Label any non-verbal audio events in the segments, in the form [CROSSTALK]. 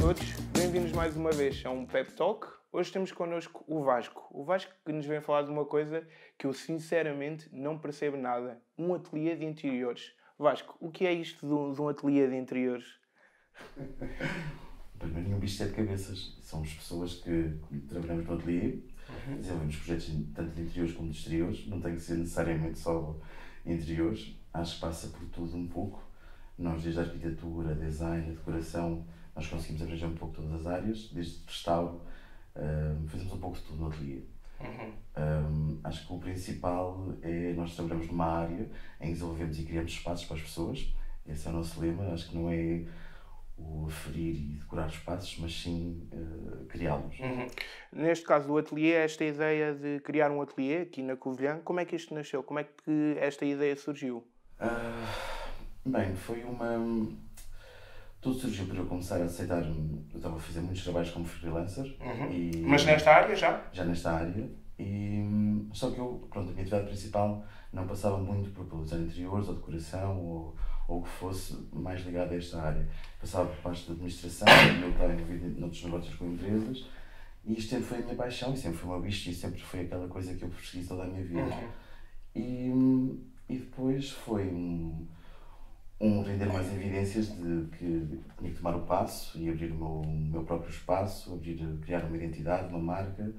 todos, bem-vindos mais uma vez a um Pep Talk. Hoje temos connosco o Vasco. O Vasco que nos vem falar de uma coisa que eu sinceramente não percebo nada: um ateliê de interiores. Vasco, o que é isto de um, de um ateliê de interiores? [LAUGHS] Não é nenhum bicho de sete cabeças. Somos pessoas que trabalhamos no ateliê, uhum. desenvolvemos projetos tanto de interiores como de exteriores. Não tem que ser necessariamente só interiores. Acho que passa por tudo um pouco. Nós, desde a arquitetura, design, a decoração, nós conseguimos abranger um pouco todas as áreas, desde restauro, um, fazemos um pouco de tudo no ateliê. Uhum. Um, acho que o principal é nós trabalhamos numa área em que desenvolvemos e criamos espaços para as pessoas. Esse é o nosso lema. Acho que não é o aferir e decorar espaços, mas sim uh, criá-los. Uhum. Neste caso do ateliê, esta ideia de criar um ateliê aqui na Covilhã, como é que isto nasceu? Como é que esta ideia surgiu? Uh, bem, foi uma. Tudo surgiu por eu começar a aceitar. Eu estava a fazer muitos trabalhos como freelancer. Uhum. E, mas nesta área já? Já nesta área. E, só que eu, pronto, a minha atividade principal não passava muito por design interiores ou decoração ou ou que fosse mais ligado a esta área. Passava por parte da administração, eu estava envolvido noutros negócios com empresas, e isto sempre foi a minha paixão, e sempre foi o meu bicho, e sempre foi aquela coisa que eu persegui toda a minha vida. Uhum. E, e depois foi um, um render mais evidências de que tinha que tomar o passo e abrir o meu, meu próprio espaço, abrir, criar uma identidade, uma marca,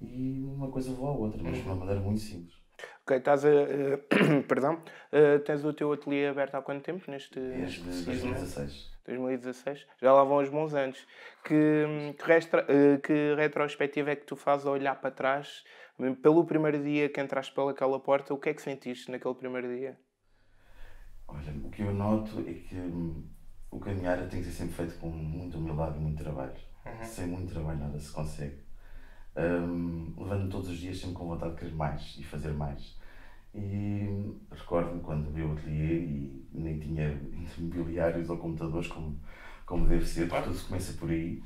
e uma coisa levou à outra, mas de uma maneira muito simples. Ok, estás a. Uh, [COUGHS] perdão. Uh, tens o teu ateliê aberto há quanto tempo? Neste, Desde 2016. 2016. Já lá vão uns bons anos. Que, que, restra, uh, que retrospectiva é que tu fazes a olhar para trás? Pelo primeiro dia que entraste pelaquela porta, o que é que sentiste naquele primeiro dia? Olha, o que eu noto é que hum, o caminhar tem que ser sempre feito com muita humildade e muito trabalho. Uhum. Sem muito trabalho nada se consegue um, levando todos os dias sempre com vontade de querer mais e fazer mais. E recordo-me quando abri o ateliê e nem tinha mobiliários ou computadores como, como deve ser, porque tudo se começa por aí.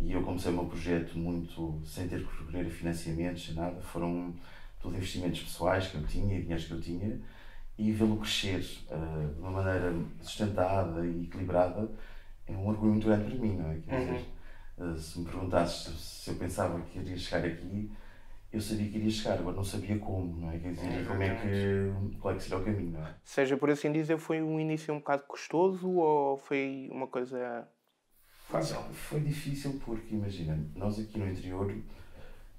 E eu comecei o meu projeto muito sem ter que recorrer a financiamentos, sem nada. Foram tudo investimentos pessoais que eu tinha, dinheiros que eu tinha, e vê-lo crescer uh, de uma maneira sustentada e equilibrada é um orgulho muito grande para mim, não é? Quer dizer, uhum eh, se me perguntasses se eu pensava que iria chegar aqui, eu sabia que iria chegar, agora não sabia como, não é? Quer dizer, é como é que, qual é que seria o caminho, não é? Seja por assim dizer, foi um início um bocado custoso ou foi uma coisa fácil? Foi difícil porque, imagina, nós aqui no interior,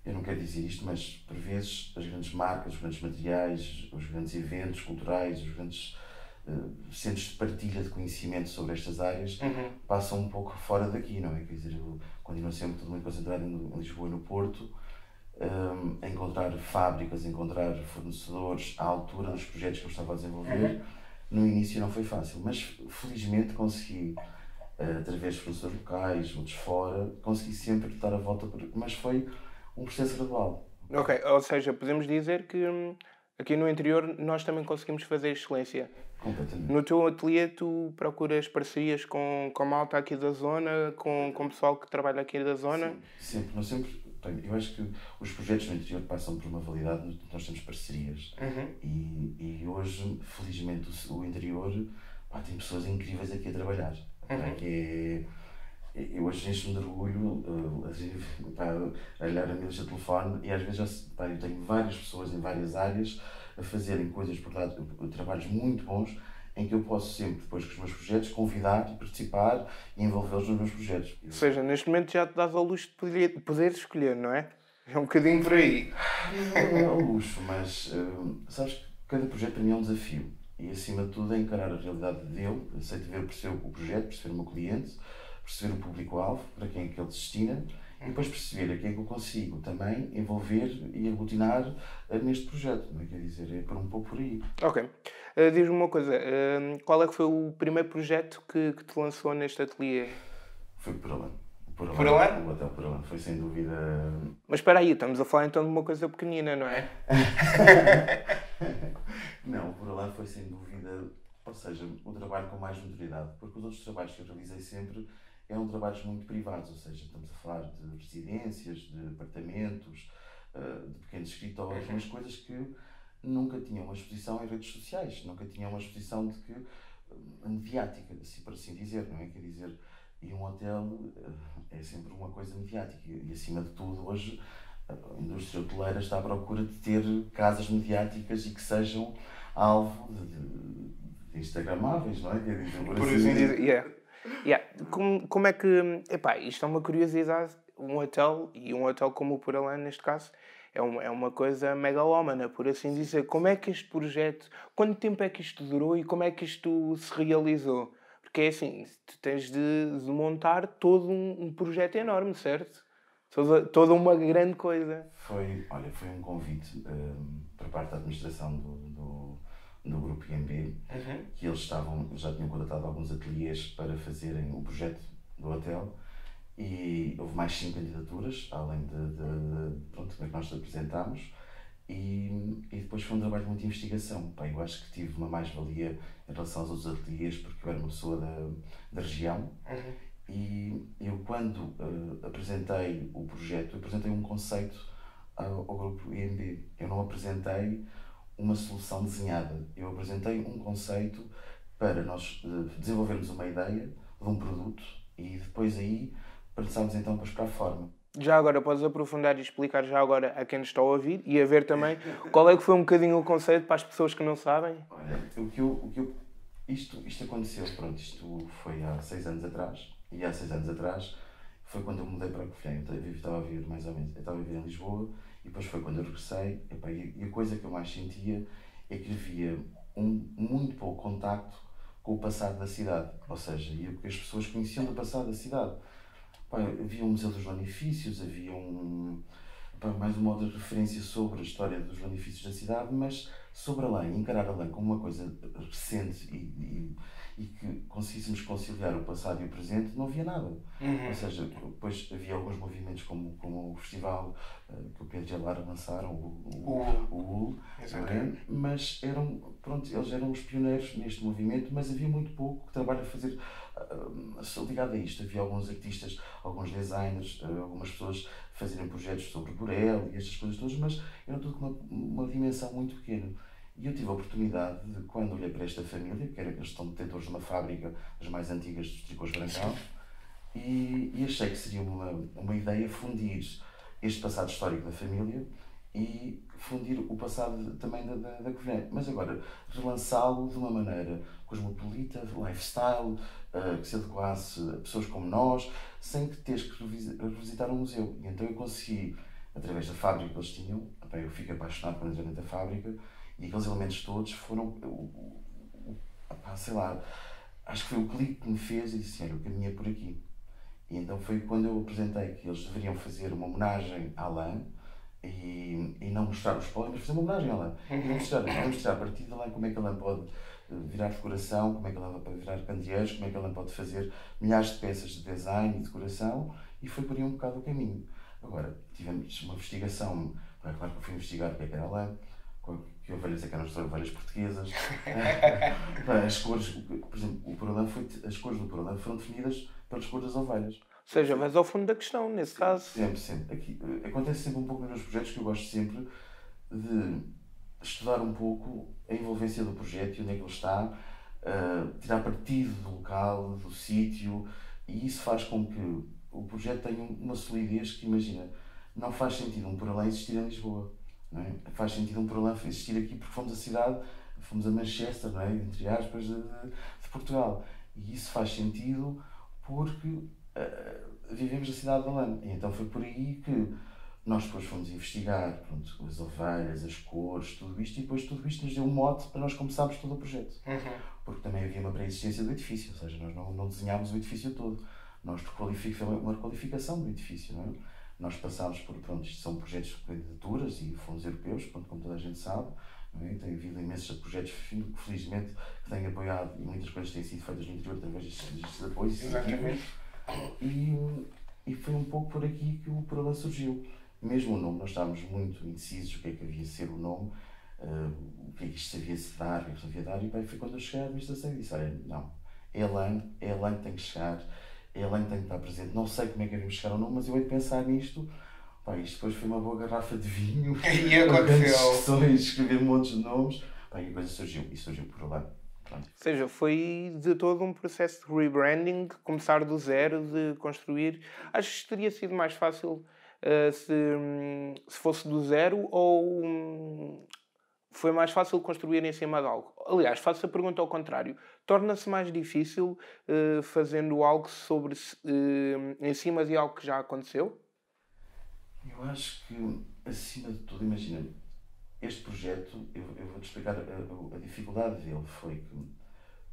eu não quero dizer isto, mas por vezes as grandes marcas, os grandes materiais, os grandes eventos culturais, os grandes uh, centros de partilha de conhecimento sobre estas áreas uhum. passam um pouco fora daqui, não é? Quer dizer, eu continuo sempre tudo muito concentrado em Lisboa e no Porto, um, a encontrar fábricas, a encontrar fornecedores à altura dos projetos que eu estava a desenvolver. Uhum. No início não foi fácil, mas felizmente consegui, uh, através de fornecedores locais, outros fora, consegui sempre dar a volta, mas foi um processo gradual. Ok, ou seja, podemos dizer que hum, aqui no interior nós também conseguimos fazer excelência. Completamente. No teu ateliê tu procuras parcerias com, com a malta aqui da zona, com, com o pessoal que trabalha aqui da zona? Sim, sempre, nós sempre, eu acho que os projetos no interior passam por uma validade, nós temos parcerias uhum. e, e hoje, felizmente, o, o interior pá, tem pessoas incríveis aqui a trabalhar. Uhum. Que é, eu hoje encho-me de orgulho uh, assim, pá, a olhar a minha lista de telefone e às vezes já, pá, eu tenho várias pessoas em várias áreas a fazerem coisas, portanto, trabalhos muito bons em que eu posso sempre, depois com os meus projetos, convidar e participar e envolvê-los nos meus projetos. Ou seja, neste momento já te dás ao luxo de poder, poder escolher, não é? É um bocadinho por aí. Não é ao luxo, mas uh, sabes que cada projeto para mim é um desafio. E acima de tudo é encarar a realidade dele, aceito ver, perceber o projeto, perceber o meu cliente, perceber o público-alvo, para quem é que ele destina e depois perceber a quem é que eu consigo também envolver e aglutinar eh, neste projeto. Não é? Quer dizer, é por um pouco por aí. Ok. Uh, Diz-me uma coisa, uh, qual é que foi o primeiro projeto que, que te lançou neste ateliê? Foi por Alan. Por Alan? O Hotel por Alan foi sem dúvida. Mas espera aí, estamos a falar então de uma coisa pequenina, não é? [LAUGHS] não, Por Alan foi sem dúvida, ou seja, o trabalho com mais notoriedade, porque os outros trabalhos que eu realizei sempre eram trabalhos muito privados, ou seja, estamos a falar de residências, de apartamentos, eh, de pequenos escritórios, uhum. mas coisas que nunca tinham uma exposição em redes sociais, nunca tinham uma exposição de que eh, mediática, assim, por assim dizer, não é? Quer dizer, E um hotel é sempre uma coisa mediática. E acima de tudo, hoje a indústria hoteleira está à procura de ter casas mediáticas e que sejam alvo de, de, de instagramáveis, não é? Por, por assim dizer. Yeah. Yeah. Como, como é que. Epá, isto é uma curiosidade. Um hotel, e um hotel como o Puralan, neste caso, é uma, é uma coisa megalómana, por assim dizer. Como é que este projeto. Quanto tempo é que isto durou e como é que isto se realizou? Porque é assim, tu tens de, de montar todo um, um, projeto enorme, certo? Toda, toda uma grande coisa. Foi, olha, foi um convite um, por parte da administração do, do, do grupo IMB, uhum. que eles estavam, já tinham contratado alguns ateliês para fazerem o projeto do hotel e houve mais cinco candidaturas, além de, de, de pronto, que nós apresentámos. E, e depois foi um trabalho de muita investigação. Pá, eu acho que tive uma mais-valia em relação aos outros ateliês, porque eu era uma pessoa da, da região. Uhum. E eu, quando uh, apresentei o projeto, apresentei um conceito ao, ao grupo IMB. Eu não apresentei uma solução desenhada. Eu apresentei um conceito para nós uh, desenvolvermos uma ideia de um produto e depois aí passamos então para a forma. Já agora podes aprofundar e explicar já agora a quem nos está a ouvir e a ver também qual é que foi um bocadinho o conceito para as pessoas que não sabem? Olha, o que eu, o que eu, isto, isto aconteceu, pronto, isto foi há seis anos atrás e há seis anos atrás foi quando eu mudei para a Covilhã. Eu estava a viver mais ou menos, eu estava a viver em Lisboa e depois foi quando eu regressei e a coisa que eu mais sentia é que havia um muito pouco contacto com o passado da cidade, ou seja, e o que as pessoas conheciam do passado da cidade. Havia um Museu dos Lanifícios, havia um, pá, mais um modo de referência sobre a história dos lanifícios da cidade, mas sobre a lã, encarar a lã como uma coisa recente e, e e que conseguíssemos conciliar o passado e o presente, não havia nada. Uhum. Ou seja, depois havia alguns movimentos como, como o festival uh, que o Pedro e a Lara lançaram, o, o, o, UL, é? mas eram, pronto, eles eram os pioneiros neste movimento, mas havia muito pouco trabalho a fazer uh, ligado a isto. Havia alguns artistas, alguns designers, uh, algumas pessoas fazerem projetos sobre Borel e estas coisas todas, mas era tudo com uma, uma dimensão muito pequena. E eu tive a oportunidade de, quando olhei para esta família, que era, eles estão detentores de uma fábrica das mais antigas dos tricôs brancão, e, e, achei que seria uma, uma ideia fundir este passado histórico da família e fundir o passado também da, da, da Covilhã. Mas agora, relançá-lo de uma maneira cosmopolita, lifestyle, uh, que se adequasse a pessoas como nós, sem que teres que revisitar um museu. E então eu consegui, através da fábrica que eles tinham, eu fico apaixonado por dentro da fábrica, e aqueles elementos todos foram, o, o, sei lá, acho que foi o clique que me fez e disse, olha, o caminho é por aqui. E então foi quando eu apresentei que eles deveriam fazer uma homenagem à lã e, e não mostrar os póleos, mas fazer uma homenagem à lã. E mostrar, mostrar a partir da lã como é que a lã pode eh, virar decoração, como é que ela pode virar candeeiros, como é que ela pode fazer milhares de peças de design e decoração e foi por aí um bocado o caminho. Agora, tivemos uma investigação, claro que fui investigar o que é que era a lã, que ovelhas é que eram as ovelhas portuguesas. [LAUGHS] as cores, por exemplo, o problema foi, as cores do problema foram definidas pelas cores das ovelhas. Ou seja, mas ao fundo da questão, nesse caso. Sempre, sempre. Aqui, eh, acontece sempre um pouco nos meus projetos que eu gosto sempre de estudar um pouco a envolvência do projeto e onde é que ele está, uh, tirar partido do local, do sítio, e isso faz com que o projeto tenha uma solidez que, imagina, não faz sentido um além existir em Lisboa. É? Faz sentido um problema existir aqui porque fomos a cidade, fomos a Manchester, não é? entre aspas, de, de Portugal. E isso faz sentido porque uh, vivemos a cidade da lã. E então foi por aí que nós depois fomos investigar pronto, as ovelhas, as cores, tudo isto, e depois tudo isto nos deu um mote para nós começarmos todo o projeto. Uhum. Porque também havia uma pré-existência do edifício, ou seja, nós não, não desenhámos o edifício todo. Nós qualificamos uma qualificação do edifício, não é? Nós passámos por, pronto, isto são projetos de candidaturas e fundos europeus, pronto, como toda a gente sabe, é? tem havido imensos projetos, felizmente, que têm apoiado e muitas coisas têm sido feitas no interior através destes, destes apoios. Exatamente. E, e foi um pouco por aqui que o problema surgiu. Mesmo o nome, nós estávamos muito indecisos o que é que havia de ser o nome, uh, o que é que isto havia de se dar, o que é que havia de dar, e bem, foi quando eu cheguei à administração e disse: olha, não, é Elan, é Elan que tem que chegar a Elaine tem que estar presente. Não sei como é que devemos chegar ao nome, mas eu hei de pensar nisto. Pá, isto depois foi uma boa garrafa de vinho. [LAUGHS] E aconteceu. discussões, escrever montes de nomes. Pá, e a coisa surgiu. E surgiu por lá. Pronto. Ou seja, foi de todo um processo de rebranding, começar do zero, de construir. Acho que teria sido mais fácil uh, se, se fosse do zero ou um, foi mais fácil construir em cima de algo. Aliás, faço a pergunta ao contrário. Torna-se mais difícil uh, fazendo algo sobre uh, em cima de algo que já aconteceu? Eu acho que, acima de tudo, imagina, este projeto, eu, eu vou-te explicar a, a, dificuldade dele foi que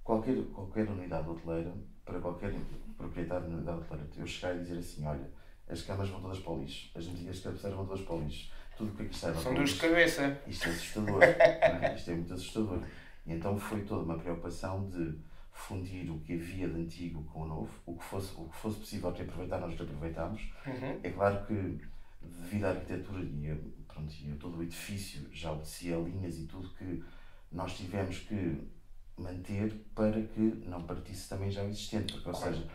qualquer, qualquer unidade hoteleira, para qualquer proprietário de unidade hoteleira, eu chegar e dizer assim, olha, as camas vão todas para o lixo, as medidas de cabeceira vão todas para o lixo, tudo o que é que sai São dores de cabeça. Isto é assustador, é? isto é muito assustador. Então foi toda uma preocupação de fundir o que havia de antigo com o novo, o que fosse, o que fosse possível reaproveitar, nós reaproveitámos. Uhum. É claro que, devido à arquitetura e a pronto, e todo o edifício já obedecia linhas e tudo que nós tivemos que manter para que não partisse também já o existente, porque, ou seja,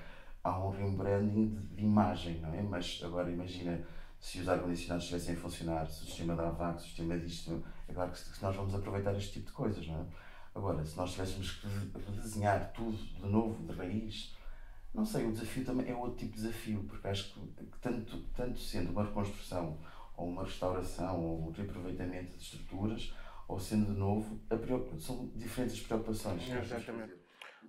há um rebranding de, de, imagem, não é? Mas agora imagina se os ar-condicionados estivessem a funcionar, se o sistema da AVAC, se o sistema disto, é claro que nós vamos aproveitar este tipo de coisas, não é? Agora, se nós tivéssemos que redesenhar tudo de novo, de raiz, não sei, o desafio também é outro tipo de desafio, porque acho que, tanto, tanto sendo uma reconstrução ou uma restauração, ou um reaproveitamento de estruturas, ou sendo de novo, são diferentes as preocupações. Exatamente.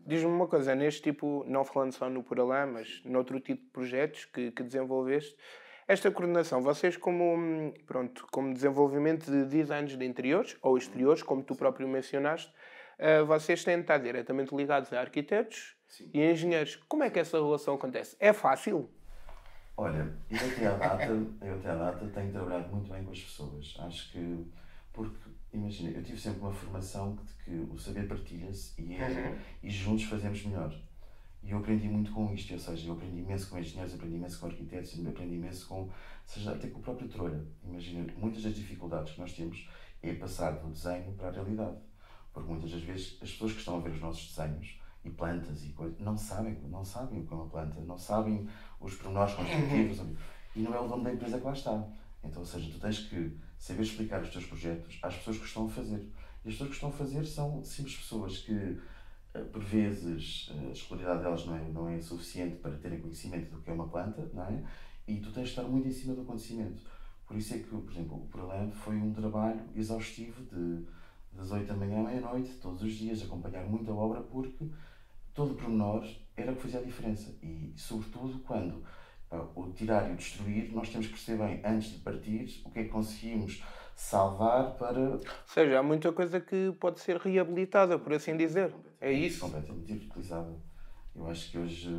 Diz-me uma coisa, neste tipo, não falando só no Poralã, mas noutro tipo de projetos que, que desenvolveste, esta coordenação, vocês como, pronto, como desenvolvimento de designs de interiores ou exteriores, como tu próprio mencionaste, uh, vocês têm de estar diretamente ligados a arquitetos Sim. e engenheiros. Como é que essa relação acontece? É fácil? Olha, eu até à data, eu até à data tenho trabalhado muito bem com as pessoas. Acho que, porque, imagina, eu tive sempre uma formação de que o saber partilha-se e, é, uhum. e juntos fazemos melhor. E eu aprendi muito com isto, ou seja, eu aprendi imenso com engenheiros, aprendi imenso com arquitetos, aprendi imenso com, seja, até com o próprio Trolha. Imagina, muitas das dificuldades que nós temos é passar do desenho para a realidade. Porque muitas das vezes as pessoas que estão a ver os nossos desenhos e plantas e coisas, não sabem, não sabem o que é uma planta, não sabem os pormenores construtivos uhum. e não é o dono da empresa que lá está. Então, ou seja, tu tens que saber explicar os teus projetos às pessoas que estão a fazer. E as pessoas que estão a fazer são simples pessoas que, eh, por vezes, eh, a escolaridade delas não é, não é suficiente para terem conhecimento do que é uma planta, não é? E tu tens de estar muito em cima do conhecimento. Por isso é que, por exemplo, o Prolan foi um trabalho exaustivo de das 8 da manhã à meia-noite, todos os dias, acompanhar muita obra, porque todo o pormenor era o que fazia a diferença. E, sobretudo, quando uh, o tirar e o destruir, nós temos que perceber bem, antes de partir, o que é que conseguimos salvar para. Ou seja, há muita coisa que pode ser reabilitada, por assim dizer. É isso? Completamente reutilizada. Eu acho que hoje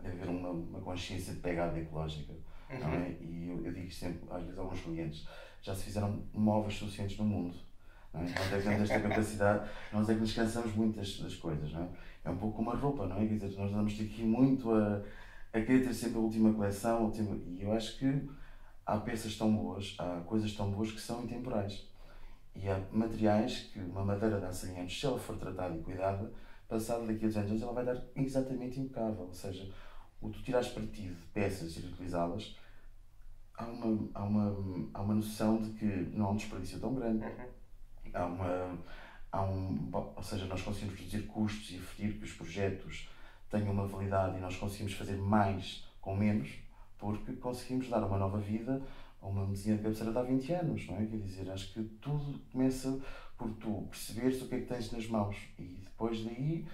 deve haver uma, uma consciência de pegada ecológica. Uhum. Não é? E eu, eu digo sempre, às vezes, a alguns clientes: já se fizeram móveis suficientes no mundo. Não é? Nós é que temos esta capacidade, nós é que nos cansamos muito das, das coisas. Não é? é um pouco como a roupa, não é? Quer dizer, nós damos aqui muito a, a querer ter sempre a última coleção, a última, e eu acho que há peças tão boas, há coisas tão boas que são intemporais. E há materiais que uma madeira dá 100 anos, se ela for tratada e cuidada, passado daqui a 200 anos ela vai dar exatamente impecável. Ou seja, o tu tirares partido de peças e reutilizá-las, há uma, há, uma, há uma noção de que não há um desperdício tão grande. Uhum. Há uma há um, ou seja, nós conseguimos reduzir custos e ferir que os projetos tenham uma validade e nós conseguimos fazer mais com menos, porque conseguimos dar uma nova vida a uma mesinha de cabeceira de há 20 anos, não é? Quer dizer, acho que tudo começa por tu perceberes o que é que tens nas mãos e depois daí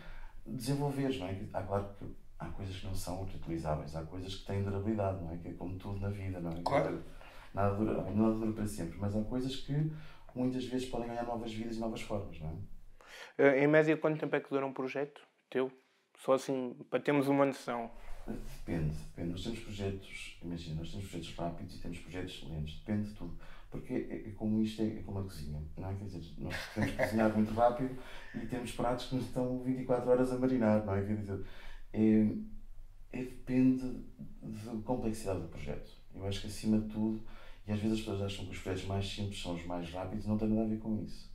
desenvolveres, não é? Há claro que há coisas que não são reutilizáveis, há coisas que têm durabilidade, não é? Que é como tudo na vida, não é? Claro. Nada dura, nada dura para sempre, mas há coisas que muitas vezes podem ganhar novas vidas e novas formas, não é? Eh, em média, quanto tempo é que dura um projeto teu? Só assim, para termos uma noção. Depende, depende. Nós temos projetos, imagina, nós temos projetos rápidos e temos projetos lentos, depende de tudo. Porque é, é como isto, é, é, como a cozinha, não é? Quer dizer, nós temos que cozinhar muito rápido e temos pratos que nos estão 24 horas a marinar, não é? Quer dizer, é, é, depende da complexidade do projeto. Eu acho que acima de tudo e às vezes as pessoas acham que os projetos mais simples são os mais rápidos e não tem nada a ver com isso.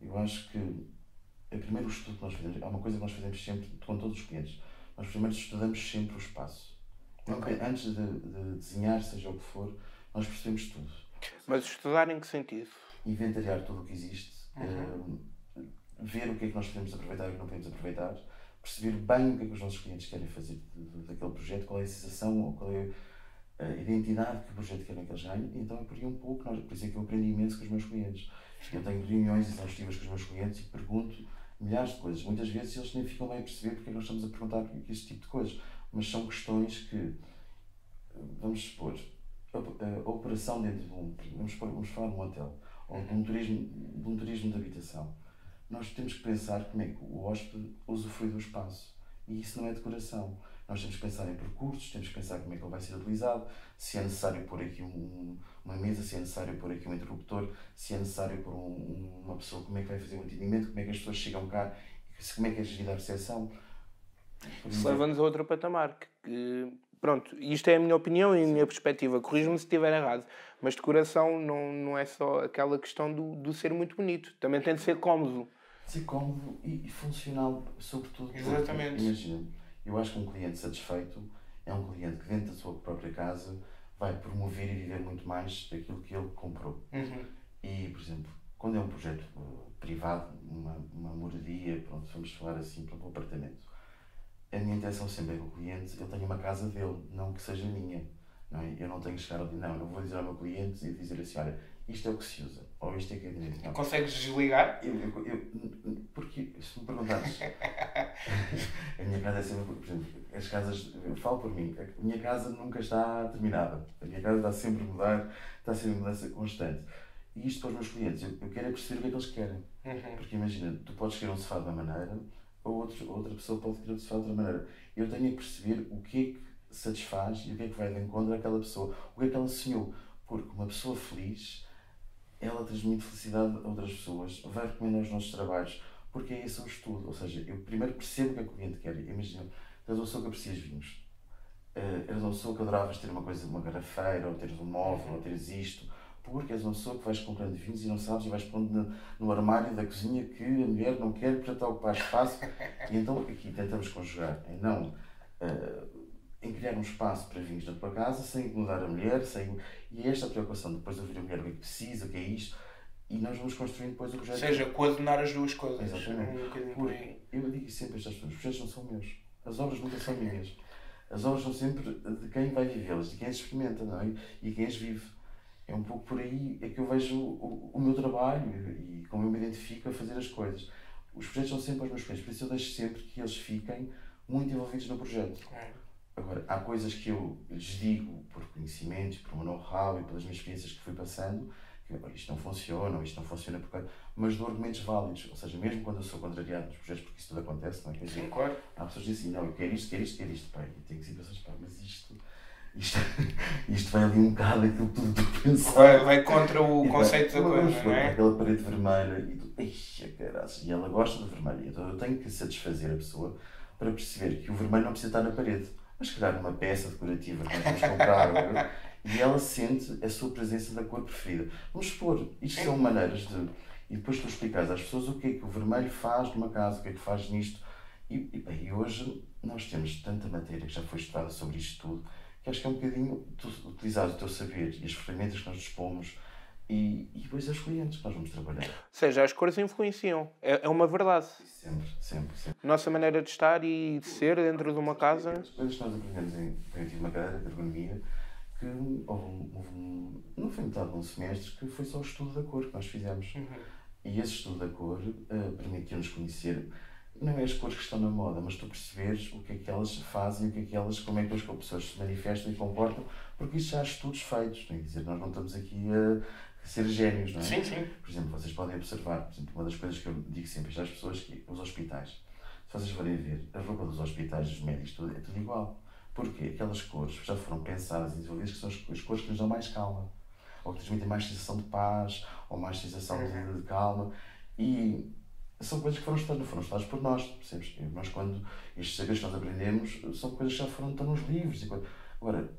Eu acho que é primeiro o estudo que nós fazemos, há uma coisa que nós fazemos sempre com todos os clientes. Nós primeiro estudamos sempre o espaço. Okay. Antes de, de, desenhar, seja o que for, nós percebemos tudo. Mas estudar em que sentido? Inventariar tudo o que existe, uhum. uh, ver o que é que nós podemos aproveitar e o que não podemos aproveitar, perceber bem o que é que os nossos clientes querem fazer daquele projeto, qual é a sensação ou qual é a identidade que o projeto quer que eles ganhem. Então é por aí um pouco, nós, por isso é que eu aprendi imenso com os meus clientes. Eu tenho reuniões exaustivas com os meus clientes e pergunto milhares de coisas. Muitas vezes eles nem ficam bem a perceber porque é nós estamos a perguntar esse tipo de coisas. Mas são questões que, vamos supor, a operação dentro de um. Vamos, vamos falar de um hotel ou de um turismo de, um turismo de habitação. Nós temos que pensar como é que o hóspede usufrui do espaço. E isso não é decoração. Nós temos que pensar em percursos, temos que pensar como é que ele vai ser utilizado, se é necessário pôr aqui um, uma mesa, se é necessário pôr aqui um interruptor, se é necessário pôr um, uma pessoa, como é que vai fazer o um atendimento, como é que as pessoas chegam cá, como é que é gerida a recepção. Isso leva-nos a outro patamar, que, que pronto, isto é a minha opinião e a minha perspectiva. Corrijo-me se estiver errado, mas decoração não, não é só aquela questão do, do ser muito bonito, também tem de ser cómodo. Ser cómodo e, e funcional, sobretudo. Exatamente. Porque, imagina, eu acho que um cliente satisfeito é um cliente que, dentro da sua própria casa, vai promover e viver muito mais daquilo que ele comprou. Uhum. E, por exemplo, quando é um projeto uh, privado, uma, uma moradia, pronto, vamos falar assim, para um apartamento a minha intenção sempre é que o cliente ele tenha uma casa dele, não que seja minha. Não é? Eu não tenho que chegar ali, não, eu vou dizer ao meu cliente e dizer assim, olha, isto é o que se usa, ou isto é que é direito. Não. Consegues desligar? Eu, eu, eu, porque, se me perguntares, [LAUGHS] a minha casa é sempre, por exemplo, as casas, eu falo por mim, a minha casa nunca está terminada, a minha casa está sempre a mudar, está sempre a mudança constante. E isto para os meus clientes, eu, eu quero é perceber o que é que eles querem. Uhum. Porque imagina, tu podes querer um sofá de uma maneira, ou outro, outra pessoa pode querer de outra maneira. Eu tenho que perceber o que é que satisfaz e o que é que vai de encontro àquela pessoa, o que é que ela sonhou. Porque uma pessoa feliz, ela transmite felicidade a outras pessoas, vai recomendar os nossos trabalhos, porque é esse o estudo. Ou seja, eu primeiro percebo o que é que o cliente quer. Imagina, és uma pessoa que aprecias vinhos. Uh, és uma pessoa que adoravas ter uma coisa, uma garrafeira, ou teres um móvel, ou teres isto porque és uma pessoa que vais comprando vinhos e não sabes e vais pondo no, no armário da cozinha que a mulher não quer para estar ocupar espaço. E então aqui tentamos conjugar em não uh, em criar um espaço para vinhos na tua casa sem incomodar a mulher, sem, e é esta preocupação depois de ouvir a mulher o que é que precisa, o que é isto, e nós vamos construindo depois o projeto. Ou seja, coordenar as duas coisas. Exatamente. Um eu digo sempre a estas pessoas: os projetos não são meus, as obras nunca são minhas. As obras são sempre de quem vai vivê-las, de quem as experimenta não é? e quem as vive é um pouco por aí é que eu vejo o, o meu trabalho e como eu me identifico a fazer as coisas. Os projetos são sempre os meus clientes, por isso eu deixo sempre que eles fiquem muito envolvidos no projeto. É. Agora, há coisas que eu lhes digo por conhecimentos, por meu know-how e pelas minhas experiências que fui passando, que isto não funciona, ou isto não funciona porque... Mas dou argumentos válidos, ou seja, mesmo quando eu sou contrariado nos projetos, porque isso tudo acontece, não é? Quer dizer, Sim, claro. Há pessoas que dizem assim, não, eu quero isto, quero isto, quero isto, pai, e tenho situações, pá, mas isto isto, [LAUGHS] isto vai ali um bocado aquilo tudo que tu pensas. Vai, vai contra o [LAUGHS] e conceito vai, da coisa, não é? Aquela parede vermelha e tu, eixa, caraças, e ela gosta do vermelho. Então eu tenho que satisfazer a pessoa para perceber que o vermelho não precisa estar na parede, mas calhar uma peça decorativa que nós vamos comprar. e ela sente a sua presença da cor preferida. Vamos supor, isto são maneiras de. E depois tu explicas às pessoas o que é que o vermelho faz numa casa, o que é que faz nisto. E, e, bem, e hoje nós temos tanta matéria que já foi estudada sobre isto tudo que acho que é um bocadinho tu utilizar o teu saber e as ferramentas que nós dispomos e, e depois as clientes que nós vamos trabalhar. Ou seja, as cores influenciam. É, é uma verdade. Sempre, sempre, sempre. Nossa maneira de estar e de ser dentro de uma casa. As coisas que nós aprendemos em. Uma cadeira de ergonomia que houve houve não foi metade de um semestre que foi só o estudo da cor que nós fizemos. Uhum. E esse estudo da cor uh, permitiu-nos conhecer não é as cores que estão na moda, mas tu perceberes o que é que elas fazem, o que é que elas, como é que as pessoas se manifestam e comportam, porque isso já há estudos feitos, não é? Quer dizer, nós não estamos aqui a ser gênios, não é? Sim, sim. Por exemplo, vocês podem observar, por exemplo, uma das coisas que eu digo sempre às pessoas que os hospitais, se vocês forem ver, a roupa dos hospitais, dos médicos, tudo, é tudo igual. Porque aquelas cores já foram pensadas e desenvolvidas que são as, cores que nos dão mais calma, ou que transmitem mais sensação de paz, ou mais sensação de, uhum. de calma. E são coisas que foram estudadas, foram estudadas por nós, percebes? Nós, quando estes saberes que nós aprendemos, são coisas que já foram, estão nos livros. Agora,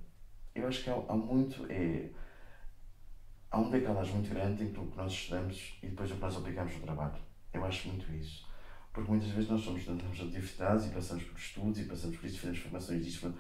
eu acho que há, há muito, é, há um decalagem muito grande entre o que nós estudamos e depois o que nós aplicamos no trabalho. Eu acho muito isso. Porque muitas vezes nós somos estudamos de universidades e passamos por estudos e passamos por isso, fazemos formações disto,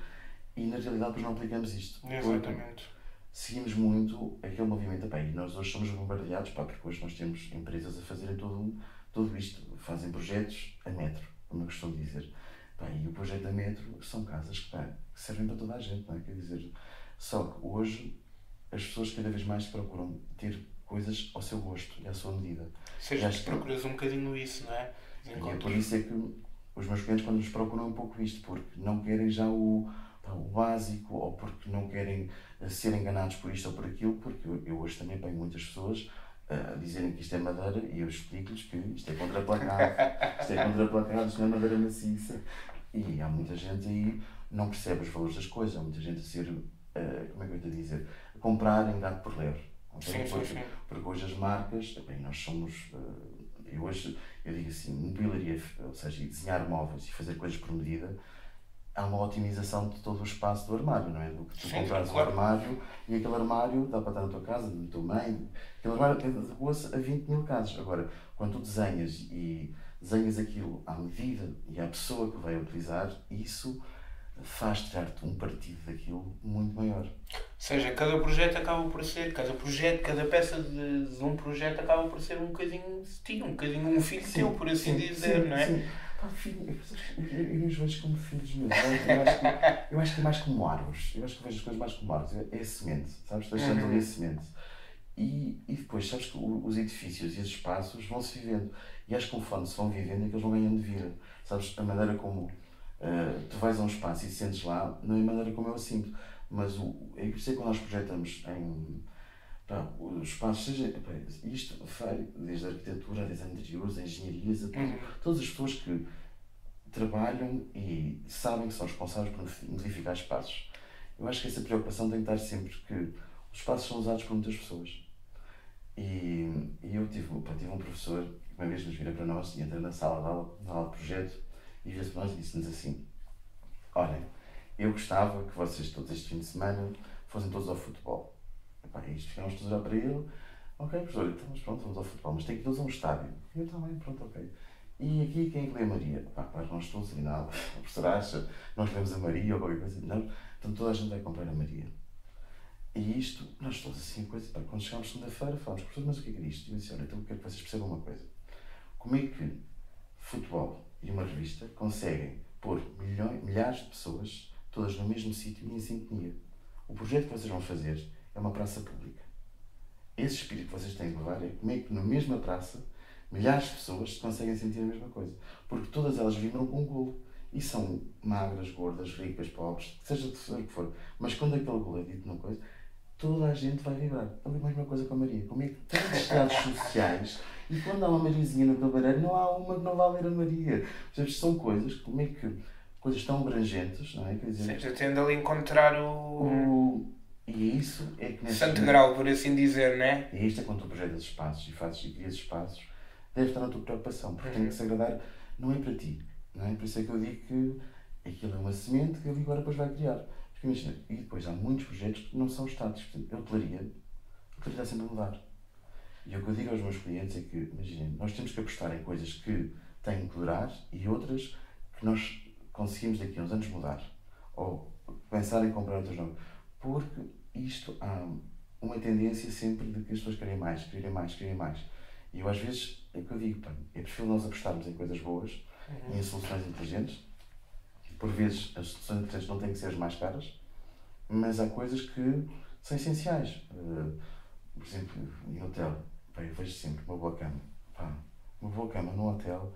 e na realidade depois não aplicamos isto. Exatamente. seguimos muito aquele movimento. E nós hoje somos bombardeados, pá, porque hoje nós temos empresas a fazerem tudo, tudo isto. Fazem projetos a metro, como eu costumo dizer. Pá, e o projeto a metro são casas que, pá, que servem para toda a gente, não é? Quer dizer, só que hoje as pessoas cada vez mais procuram ter coisas ao seu gosto e à sua medida. Seja, tu procuras um bocadinho isso, não é? E é por isso é que os meus clientes quando nos procuram um pouco isto, porque não querem já o, o básico ou porque não querem uh, ser enganados por isto ou por aquilo, porque eu, eu hoje também tenho muitas pessoas uh, a dizerem que isto é madeira e eu explico-lhes que isto é contraplacado, isto é contraplacado, isto não é madeira maciça. E há muita gente aí não percebe os valores das coisas, há muita gente a ser, uh, como é que eu estou a dizer, comprar em gato por lebre. Sim, sim, sim. porque hoje as marcas, bem, nós somos, eu hoje, eu digo assim, mobiliaria, ou seja, desenhar móveis e fazer coisas por medida, há uma otimização de todo o espaço do armário, não é? Do que tu Sim, compras claro. um armário e aquele armário dá para estar na tua casa, na tua mãe, aquele armário adequa-se a 20 mil casas. Agora, quando tu desenhas e desenhas aquilo à medida e à pessoa que vai utilizar, isso faz tirar-te um partido daquilo muito maior. Ou seja, cada projeto acaba por ser, cada projeto, cada peça de, de um projeto acaba por ser um bocadinho um bocadinho um filho teu, por assim sim, dizer, sim, não é? Sim. Pá, filho, eu, eu, eu os vejo como filhos meus. Eu acho, que, eu acho que é mais como árvores. Eu acho que vejo as coisas mais como árvores. É a semente, sabes? Deixando ali a semente. E, e depois, sabes que os edifícios e os espaços vão se vivendo. E acho que conforme se vão vivendo é que eles vão ganhando vida. Sabes? A maneira como eh, tu vais a um espaço e te sentes lá, não é a maneira como eu o sinto. Mas o, é por isso é que quando nós projetamos em. Pá, os espaços, seja. Pá, isto vai desde a arquitetura, a design de interiores, a engenharias, a tudo. Uhum. Todas as pessoas que trabalham e sabem que são responsáveis por modificar espaços. Eu acho que essa preocupação tem que estar sempre que os espaços são usados por muitas pessoas. E, e eu tive, pá, tive um professor que uma vez nos vira para nós e entra na sala de aula, na aula de projeto, e nós e disse-nos assim: Olhem, eu gostava que vocês todos este fim de semana fossem todos ao futebol. Epá, e isto ficámos todos olhar para ele. Ok, professor, então, mas pronto, vamos ao futebol, mas tem que todos a um estádio. E eu também, pronto, ok. E aqui quem é que lê a Maria? Pá, pá, nós todos ali nada. [LAUGHS] A professora acha, nós lemos a Maria ou qualquer coisa. Não, então toda a gente vai comprar a Maria. E isto, nós todos assim, coisa, pá, quando chegámos segunda-feira, falamos, professor, mas o que é que é isto? E eu disse, olha, então eu quero que vocês percebam uma coisa. Como é que futebol e uma revista conseguem pôr milhões, milhares de pessoas todas no mesmo sítio e em sintonia? O projeto que vocês vão fazer é uma praça pública. Esse espírito que vocês têm que levar é como é que na mesma praça milhares de pessoas conseguem sentir a mesma coisa. Porque todas elas vibram com um golo. E são magras, gordas, ricas, pobres, seja o que for. Mas quando aquele golo é dito numa coisa, toda a gente vai vibrar. É a mesma coisa com a Maria. Como é que tantos estados sociais e quando há uma Mariazinha no cabeleireiro, não há uma que não vá ler a Maria. Portanto, são coisas, como é que coisas tão abrangentes, não é? Quer dizer, seja, tendo ali encontrar o o... e é isso é que nesse santo grau, por assim dizer, não é? e isto é quando tu projetas espaços e fazes e crias espaços, deve estar na tua preocupação, porque tem que se agradar, não é para ti. Não é? Por isso é que eu digo que aquilo é uma semente que ele agora depois vai criar. Porque imagina, e depois há muitos projetos que não são estáticos. Portanto, a hotelaria, a hotelaria está sempre a mudar. E o que eu digo aos meus clientes é que, imaginem, nós temos que apostar em coisas que têm que durar e outras que nós conseguimos daqui a uns anos mudar. Ou pensar em comprar outras novas. Porque isto há uma tendência sempre de que as pessoas querem mais, querem mais, querem mais. E eu às vezes, é o que eu digo, pá, é preferível nós apostarmos em coisas boas e em soluções inteligentes. Por vezes as soluções inteligentes não têm que ser as mais caras, mas há coisas que são essenciais. Uh, por exemplo, em hotel, pá, eu vejo sempre uma boa cama. Pá, uma boa cama num hotel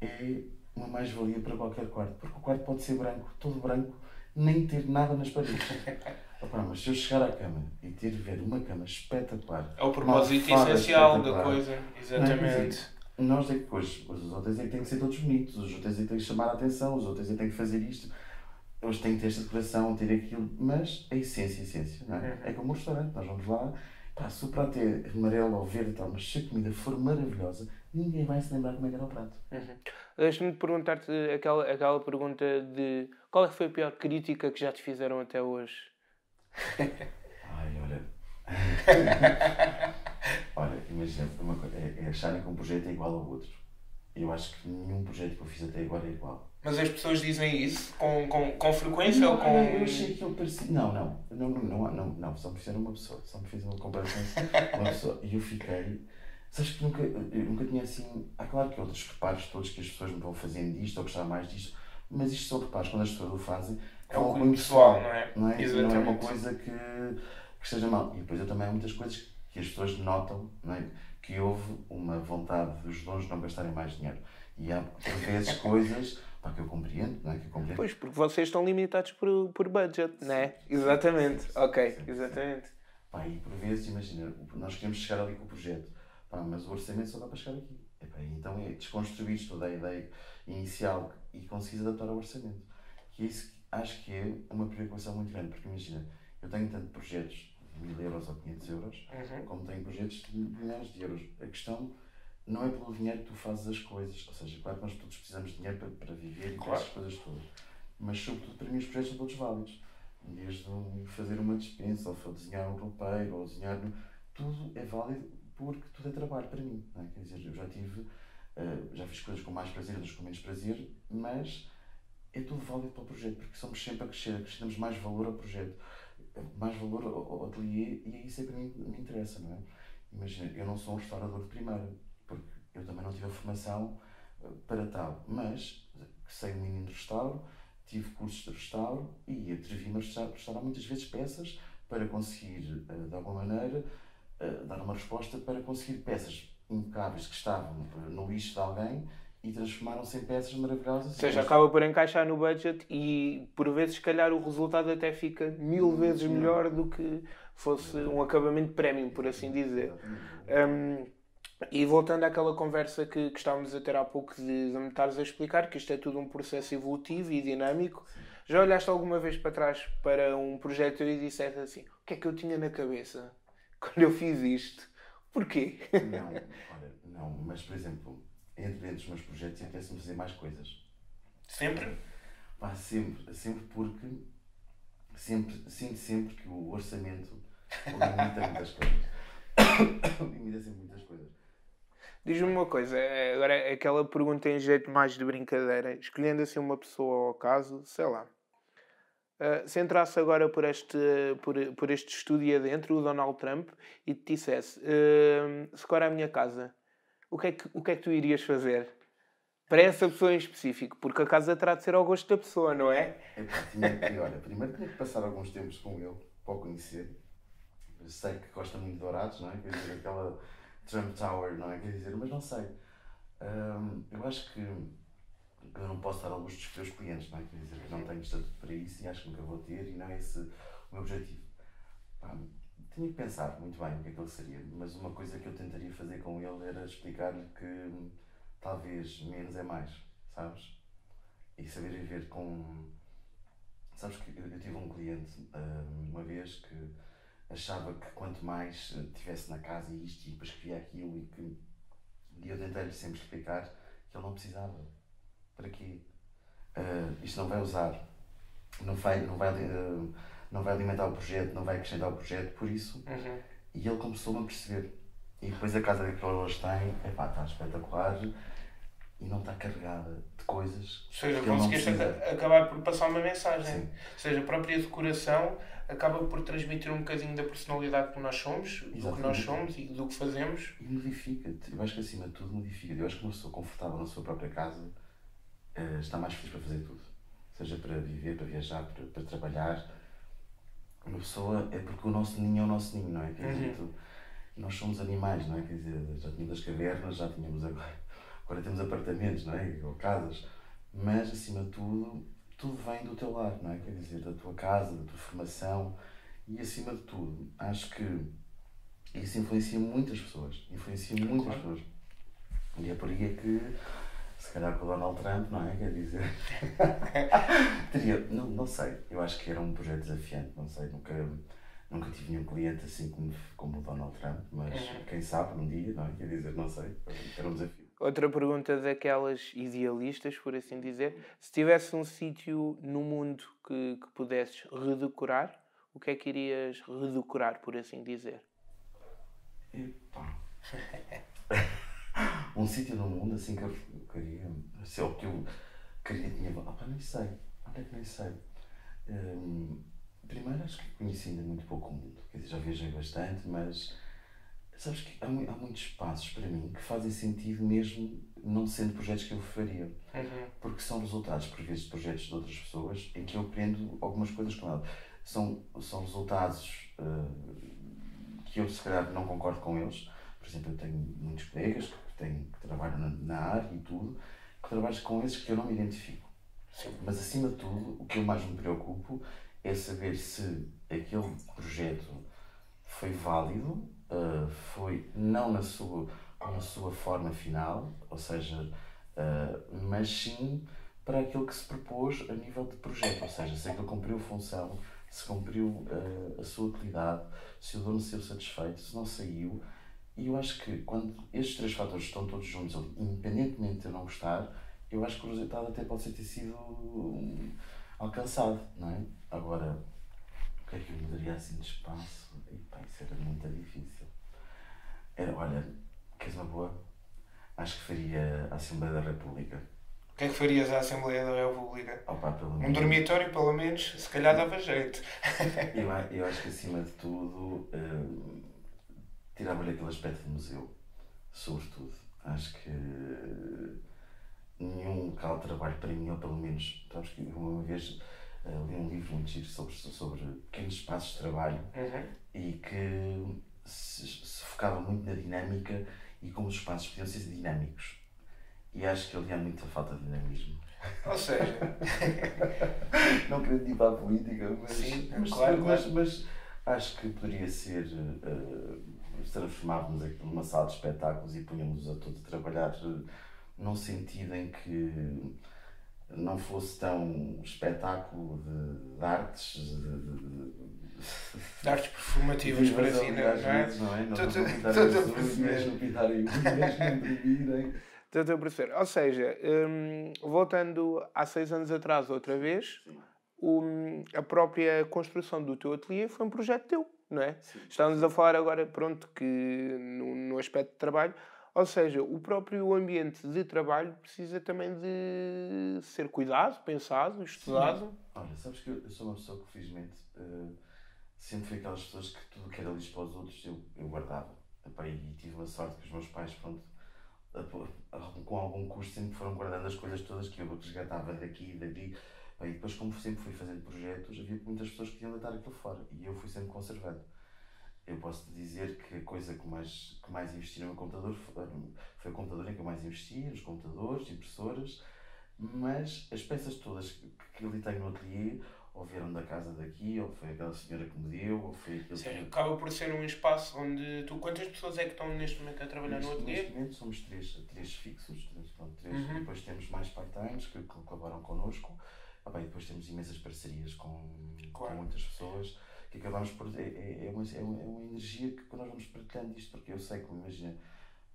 é uma mais-valia para qualquer quarto, porque o quarto pode ser branco, todo branco, nem ter nada nas paredes. [LAUGHS] Opa, mas se eu chegar à cama e ter ver uma cama espetacular, É o propósito essencial da coisa, quer exatamente. nós é que hoje, os hotéis é que têm que ser todos bonitos, os hotéis é que têm que chamar a atenção, os hotéis é que têm que fazer isto, eles têm que ter esta decoração, ter aquilo, mas a essência, a essência, não é? Uhum. É como um restaurante, nós vamos lá, pá, se o prato é amarelo ou verde e tal, mas se a comida for maravilhosa, ninguém vai se lembrar como é que era o prato. Uhum. Deixa-me perguntar-te aquela, aquela pergunta de qual é que foi a pior crítica que já te fizeram até hoje? [LAUGHS] Ai, olha. [LAUGHS] olha, imagina, uma coisa, é, é acharem que um projeto é igual ao outro. Eu acho que nenhum projeto que eu fiz até agora é igual. Mas as pessoas dizem isso com, com, com frequência não, ou com. Eu achei que ele parecia. Não, não, não, não, não, não, não, só me fizeram uma pessoa, só me fez uma comparação [LAUGHS] uma pessoa. E eu fiquei. Sabes que nunca, eu nunca tinha assim. Há claro que outros reparos todos que as pessoas me vão fazendo disto ou gostar mais disto, mas isto são reparos quando as pessoas o fazem. É um cunho pessoal, não é? Não é, Exatamente. não é uma coisa que, que esteja mal. E depois eu também há muitas coisas que as pessoas notam, não é? que houve uma vontade dos donos de não gastarem mais dinheiro. E há, por vezes, coisas pá, que eu compreendo, não é? Que eu compreendo. Pois, porque vocês estão limitados por, por budget, não é? Exatamente. Sim, ok, sim, exatamente. Pá, e por vezes, imagina, nós queremos chegar ali com o projeto, pá, mas o orçamento só dá para chegar aqui. E, pá, então é desconstruir toda a ideia inicial e conseguir adaptar ao orçamento. Que é isso que acho que é uma preocupação muito grande, porque imagina, eu tenho tanto projetos de mil euros ou 500 euros, uhum. como tenho projetos de milhares de euros. A questão não é pelo dinheiro que tu fazes as coisas. Ou seja, claro que nós todos precisamos de dinheiro para, para viver e claro. essas coisas todas. Mas, sobretudo, para mim, os projetos são todos válidos. Desde fazer uma dispensa, ou desenhar um roupeiro, ou desenhar. Tudo é válido porque tudo é trabalho para mim. É? Quer dizer, eu já tive. Uh, já fiz coisas com mais prazer, outras com menos prazer, mas é tudo válido para o projeto, porque somos sempre a crescer, acrescentamos mais valor ao projeto, mais valor ao, ao ateliê, e é isso é que mim me interessa, não é? Imagina, eu não sou um restaurador de primeira, eu também não tive a formação eh, para tal, mas sei um mínimo de restauro, tive cursos de restauro e atrevi-me a restaurar muitas vezes peças para conseguir, eh, de alguma maneira, eh, dar uma resposta para conseguir peças impecáveis que estavam no lixo de alguém e transformaram-se em peças maravilhosas. Ou seja, acaba por encaixar no budget e por vezes, se calhar, o resultado até fica mil vezes melhor do que fosse um acabamento premium, por assim dizer. Um, e voltando àquela conversa que, que estávamos a ter há pouco de, de me estares a explicar, que isto é tudo um processo evolutivo e dinâmico, já olhaste alguma vez para trás para um projeto e disseste assim: o que é que eu tinha na cabeça quando eu fiz isto? Porquê? Não, olha, não, mas por exemplo, entre, entre os meus projetos apetece-me fazer mais coisas. Sempre? Pá, sempre, sempre porque sempre, sinto sempre que o orçamento limita muitas coisas. [COUGHS] limita sempre muitas coisas. Diz-me uma coisa, é, agora é aquela pergunta em jeito mais de brincadeira, escolhendo assim uma pessoa ao caso, sei lá. Uh, se entrasse agora por este, por, por este estúdio adentro, o Donald Trump, e te dissesse: uh, se agora a minha casa, o que, é que, o que é que tu irias fazer? Para essa pessoa em específico, porque a casa terá de ser ao gosto da pessoa, não é? é tinha que, olha, primeiro tinha que passar alguns tempos com ele para o conhecer. Sei que gosta muito de dourados, não é? Quer dizer, aquela Trump Tower, não é? Quer dizer, mas não sei. Um, eu acho que eu não posso dar alguns dos meus clientes, não é? Quer dizer, que não tenho estatuto para isso e acho que nunca vou ter e não é esse o meu objetivo. Pá, tinha que pensar muito bem o que é que ele seria, mas uma coisa que eu tentaria fazer com ele era explicar-lhe que talvez menos é mais, sabes? E saber viver com. Sabes que eu, eu tive um cliente uma vez que achava que quanto mais tivesse na casa isto e depois que via aquilo e que e eu tentei-lhe sempre explicar que ele não precisava. Para quê? Uh, isto não vai usar, não vai, não, vai, uh, não vai alimentar o projeto, não vai acrescentar o projeto, por isso. Uhum. E ele começou a perceber. E depois a casa que eles têm, epá, está espetacular e não está carregada de coisas. Ou seja, conseguiste acabar por passar uma mensagem. Sim. Ou seja, a própria decoração acaba por transmitir um bocadinho da personalidade que nós somos, Exatamente. do que nós somos e do que fazemos. E modifica-te. Eu acho que acima de tudo modifica Eu acho que uma pessoa confortável na sua própria casa uh, está mais feliz para fazer tudo. Seja para viver, para viajar, para, para trabalhar. Uma pessoa é porque o nosso ninho é o nosso ninho, não é? Quer dizer, uhum. nós somos animais, não é? Quer dizer, já tínhamos as cavernas, já tínhamos agora Agora temos apartamentos, não é? Ou casas. Mas, acima de tudo, tudo vem do teu lar, não é? Quer dizer, da tua casa, da tua formação. E, acima de tudo, acho que isso influencia muitas pessoas. Influencia muitas claro. pessoas. E é por aí é que, se calhar com o Donald Trump, não é? Quer dizer. [LAUGHS] teria. Não, não sei. Eu acho que era um projeto desafiante, não sei. Nunca, nunca tive nenhum cliente assim como, como o Donald Trump, mas uhum. quem sabe um dia, não é? Quer dizer, não sei. Era um desafio. Outra pergunta daquelas idealistas, por assim dizer. Se tivesse um sítio no mundo que, que pudesses redecorar, o que é que irias redecorar, por assim dizer? [LAUGHS] Um sítio no mundo assim que eu, que queria, se é o que eu queria, tinha. Opa, nem sei. Onde é que nem sei? Hum, primeiro, acho que conheci ainda muito pouco o mundo. Quer dizer, já viajei bastante, mas sabes que há, há muitos passos para mim que fazem sentido mesmo não sendo projetos que eu faria. Uhum. Porque são resultados, por vezes, de projetos de outras pessoas em que eu aprendo algumas coisas com ela. São, são resultados uh, que eu, se calhar, não concordo com eles. Por exemplo, eu tenho muitos colegas que, têm, que trabalham na, na área e tudo, que trabalham com esses que eu não me identifico. Sim. Mas, acima de tudo, o que eu mais me preocupo é saber se aquele projeto foi válido, uh, foi não na sua, na sua forma final, ou seja, uh, mas sim para aquilo que se propôs a nível de projeto, ou seja, se aquilo cumpriu função, se cumpriu uh, a sua utilidade, se o dono saiu satisfeito, se não saiu. E eu acho que quando estes três fatores estão todos juntos, independentemente de eu não gostar, eu acho que o resultado até pode ter sido um, alcançado, não é? Agora, o que é que eu mudaria assim de espaço? E, pá, isso era muito difícil. Era, olha, queres uma boa? Acho que faria a Assembleia da República. O que é que farias à Assembleia da República? Opa, pelo Um menos- dormitório, pelo menos, se calhar dava jeito. Eu, a- eu acho que acima de tudo hum, tirava-lhe aquele aspecto de museu, sobretudo. Acho que nenhum local de trabalho para mim, ou pelo menos, sabes que eu uma vez eh, li um livro muito giro sobre, sobre pequenos espaços de trabalho Uhum. e que se, se focava muito na dinâmica e como os espaços podiam ser dinâmicos. E acho que ali há muita falta de dinamismo. Ou seja, [LAUGHS] não querendo ir para a política, mas, Sim, mas, claro, mas, mas acho que poderia ser uh, se transformávamos aqui numa sala de espetáculos e punhamos a todos a trabalhar uh, num sentido em que não fosse tão espetáculo de, de artes, de, de, de artes performativas ali não é? não é? Não tô a perceber. Estou a perceber. Ou seja, hum, voltando há seis anos atrás outra vez, o- a própria construção do teu ateliê foi um projeto teu, não é? Sim. Estamos a falar agora, pronto, que no, no aspecto de trabalho, ou seja, o próprio ambiente de trabalho precisa também de ser cuidado, pensado, estudado. Olha, sabes que eu, eu sou uma pessoa que felizmente eh, sempre fui aquelas pessoas que tudo que era lixo para os outros eu, eu guardava. E tive uma sorte que os meus pais, pronto, com algum custo sempre foram guardando as coisas todas que eu resgatava daqui e dali. E depois, como sempre fui fazendo projetos, havia muitas pessoas que iam deitar aquilo fora e eu fui sempre conservando. Eu posso te dizer que a coisa que mais, que mais investi no meu computador foi, foi o computador em que eu mais investi, os computadores, impressoras, mas as peças todas que, que ali tenho no ateliê ou vieram da casa daqui, ou foi aquela senhora que me deu, ou foi aquele Ou seja, acaba por ser um espaço onde tu. Quantas pessoas é que estão neste momento a trabalhar no Neste, ateliê? neste momento somos três, três fixos, três, pronto, três, Uhum. depois temos mais part-times que, colaboram connosco. Ah, bem, depois temos imensas parcerias com, Claro. com muitas pessoas que acabamos por. É, é, é, uma, é, uma, é energia que nós vamos partilhando isto, porque eu sei que, imagina,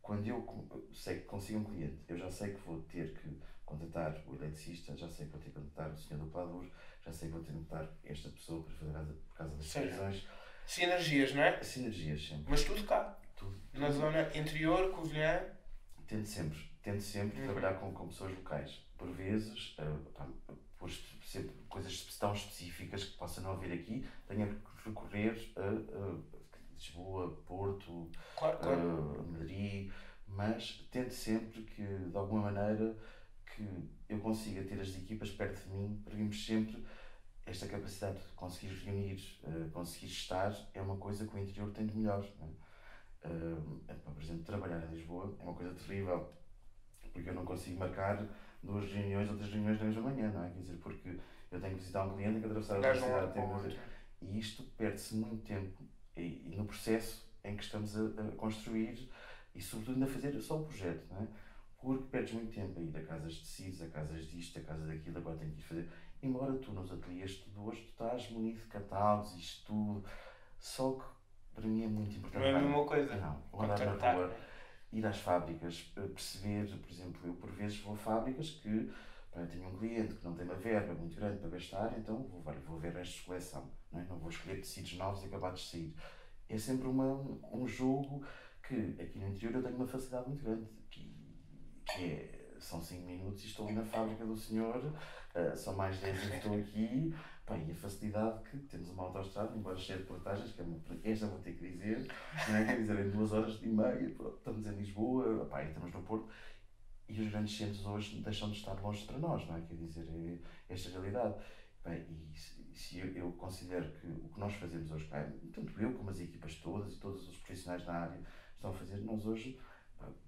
quando eu sei que consigo um cliente, eu já sei que vou ter que contratar o eletricista, já sei que vou ter que contratar o senhor do Pladur, já sei que vou ter que contratar esta pessoa para fazer por causa das televisões. Sinergias, não é? Sinergias sempre. Mas tudo cá. Tudo, Na tudo. zona interior, Covilhã. Tento sempre, tento sempre Uhum. trabalhar com, com pessoas locais. Por vezes, pá, por sempre coisas tão específicas que possa não haver aqui, tenho que recorrer a, a Lisboa, Porto, Claro, claro. a Madrid, mas tento sempre que, de alguma maneira, que eu consiga ter as equipas perto de mim para irmos sempre esta capacidade de conseguir reunir, eh, conseguir estar, é uma coisa que o interior tem de melhor. é? Epá, por exemplo, trabalhar em Lisboa é uma coisa terrível, porque eu não consigo marcar duas reuniões ou três reuniões na mesma manhã, não é? Quer dizer, porque eu tenho que visitar um cliente, tenho que atravessar a cidade, tenho que e isto perde-se muito tempo e, e no processo em que estamos a, a construir e sobretudo ainda fazer só o projeto, não é? Porque perdes muito tempo a ir a casas de tecidos, a casas disto, a casas daquilo, agora tenho que ir fazer. Embora tu nos ateliês de hoje tu estás munido de catálogos, isto tudo, só que para mim é muito importante. Não é a mesma coisa. Não, andar na rua, ir às fábricas, eh, perceber, por exemplo, eu por vezes vou a fábricas que eu tenho um cliente que não tem uma verba muito grande para gastar, então vou, vou ver restos de coleção, não, é? não vou escolher tecidos novos e acabados de sair. É sempre uma, um jogo que aqui no interior eu tenho uma facilidade muito grande, que, é são 5 minutos e estou ali na fábrica do senhor, uh, são mais 10 que estou aqui, pá, e a facilidade que temos uma autostrada, embora cheia de portagens, que é uma, esta vou ter que dizer, não é? quer dizer, em duas horas e meia, pronto, estamos em Lisboa, pá, estamos no Porto, e os grandes centros hoje deixam de estar longe para nós, não é? Quer dizer, é esta realidade. Bem, e se, eu, considero que o que nós fazemos hoje, tanto eu como as equipas todas e todos os profissionais da área estão a fazer, nós hoje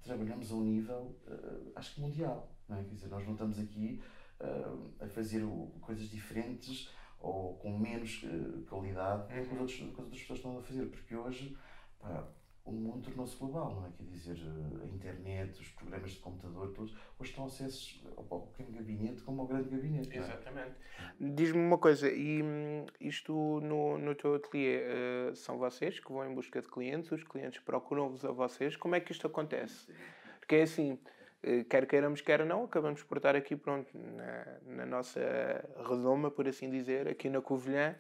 trabalhamos a um nível, uh, acho que mundial, não é? Quer dizer, nós não estamos aqui uh, a fazer coisas diferentes ou com menos uh, qualidade uhum. que, as outras, que as outras pessoas estão a fazer, porque hoje pá, o mundo tornou-se global, não é? Quer dizer, a internet, os programas de computador, todos, hoje estão acessos ao pequeno gabinete como ao grande gabinete. É? Exatamente. Diz-me uma coisa, e hum, isto no, no teu ateliê uh, são vocês que vão em busca de clientes, os clientes procuram-vos a vocês, como é que isto acontece? Porque é assim, eh, quer queiramos, quer não, acabamos por estar aqui, pronto, na, na nossa redoma, por assim dizer, aqui na Covilhã,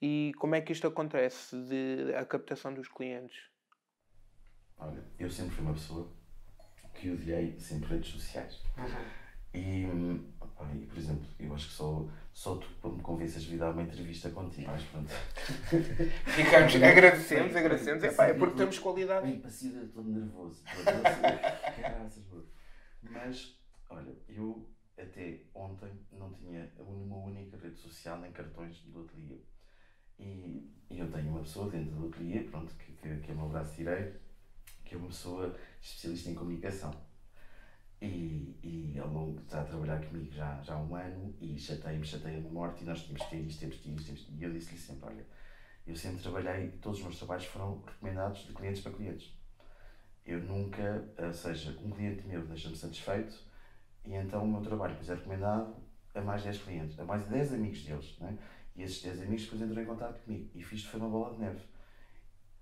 e como é que isto acontece, de, a captação dos clientes? Olha, eu sempre fui uma pessoa que odiei sempre redes sociais. Uhum. E, opa, e, por exemplo, eu acho que só, só tu para me convences de vir dar uma entrevista contigo. Mas pronto. [LAUGHS] Ficamos, agradecemos, agradecemos. É, pá, é porque temos qualidade. Bem passiva, todo nervoso. Todo, [LAUGHS] mas, olha, eu até ontem não tinha uma única rede social nem cartões do ateliê. E, e eu tenho uma pessoa dentro do ateliê, pronto, que, que, que é o meu braço direito que é uma pessoa especialista em comunicação. E, e ao longo está a trabalhar comigo já, já há um ano e chateia-me, chateia-me morte e nós temos que ter isto, temos que ter isto, temos que ter isto. E eu disse-lhe sempre, olha, eu sempre trabalhei, todos os meus trabalhos foram recomendados de clientes para clientes. Eu nunca, ou seja, um cliente meu deixa-me satisfeito e então o meu trabalho é recomendado a mais 10 clientes, a mais 10 amigos deles. Né? E esses 10 amigos depois entram em contato comigo. E fiz foi uma bola de neve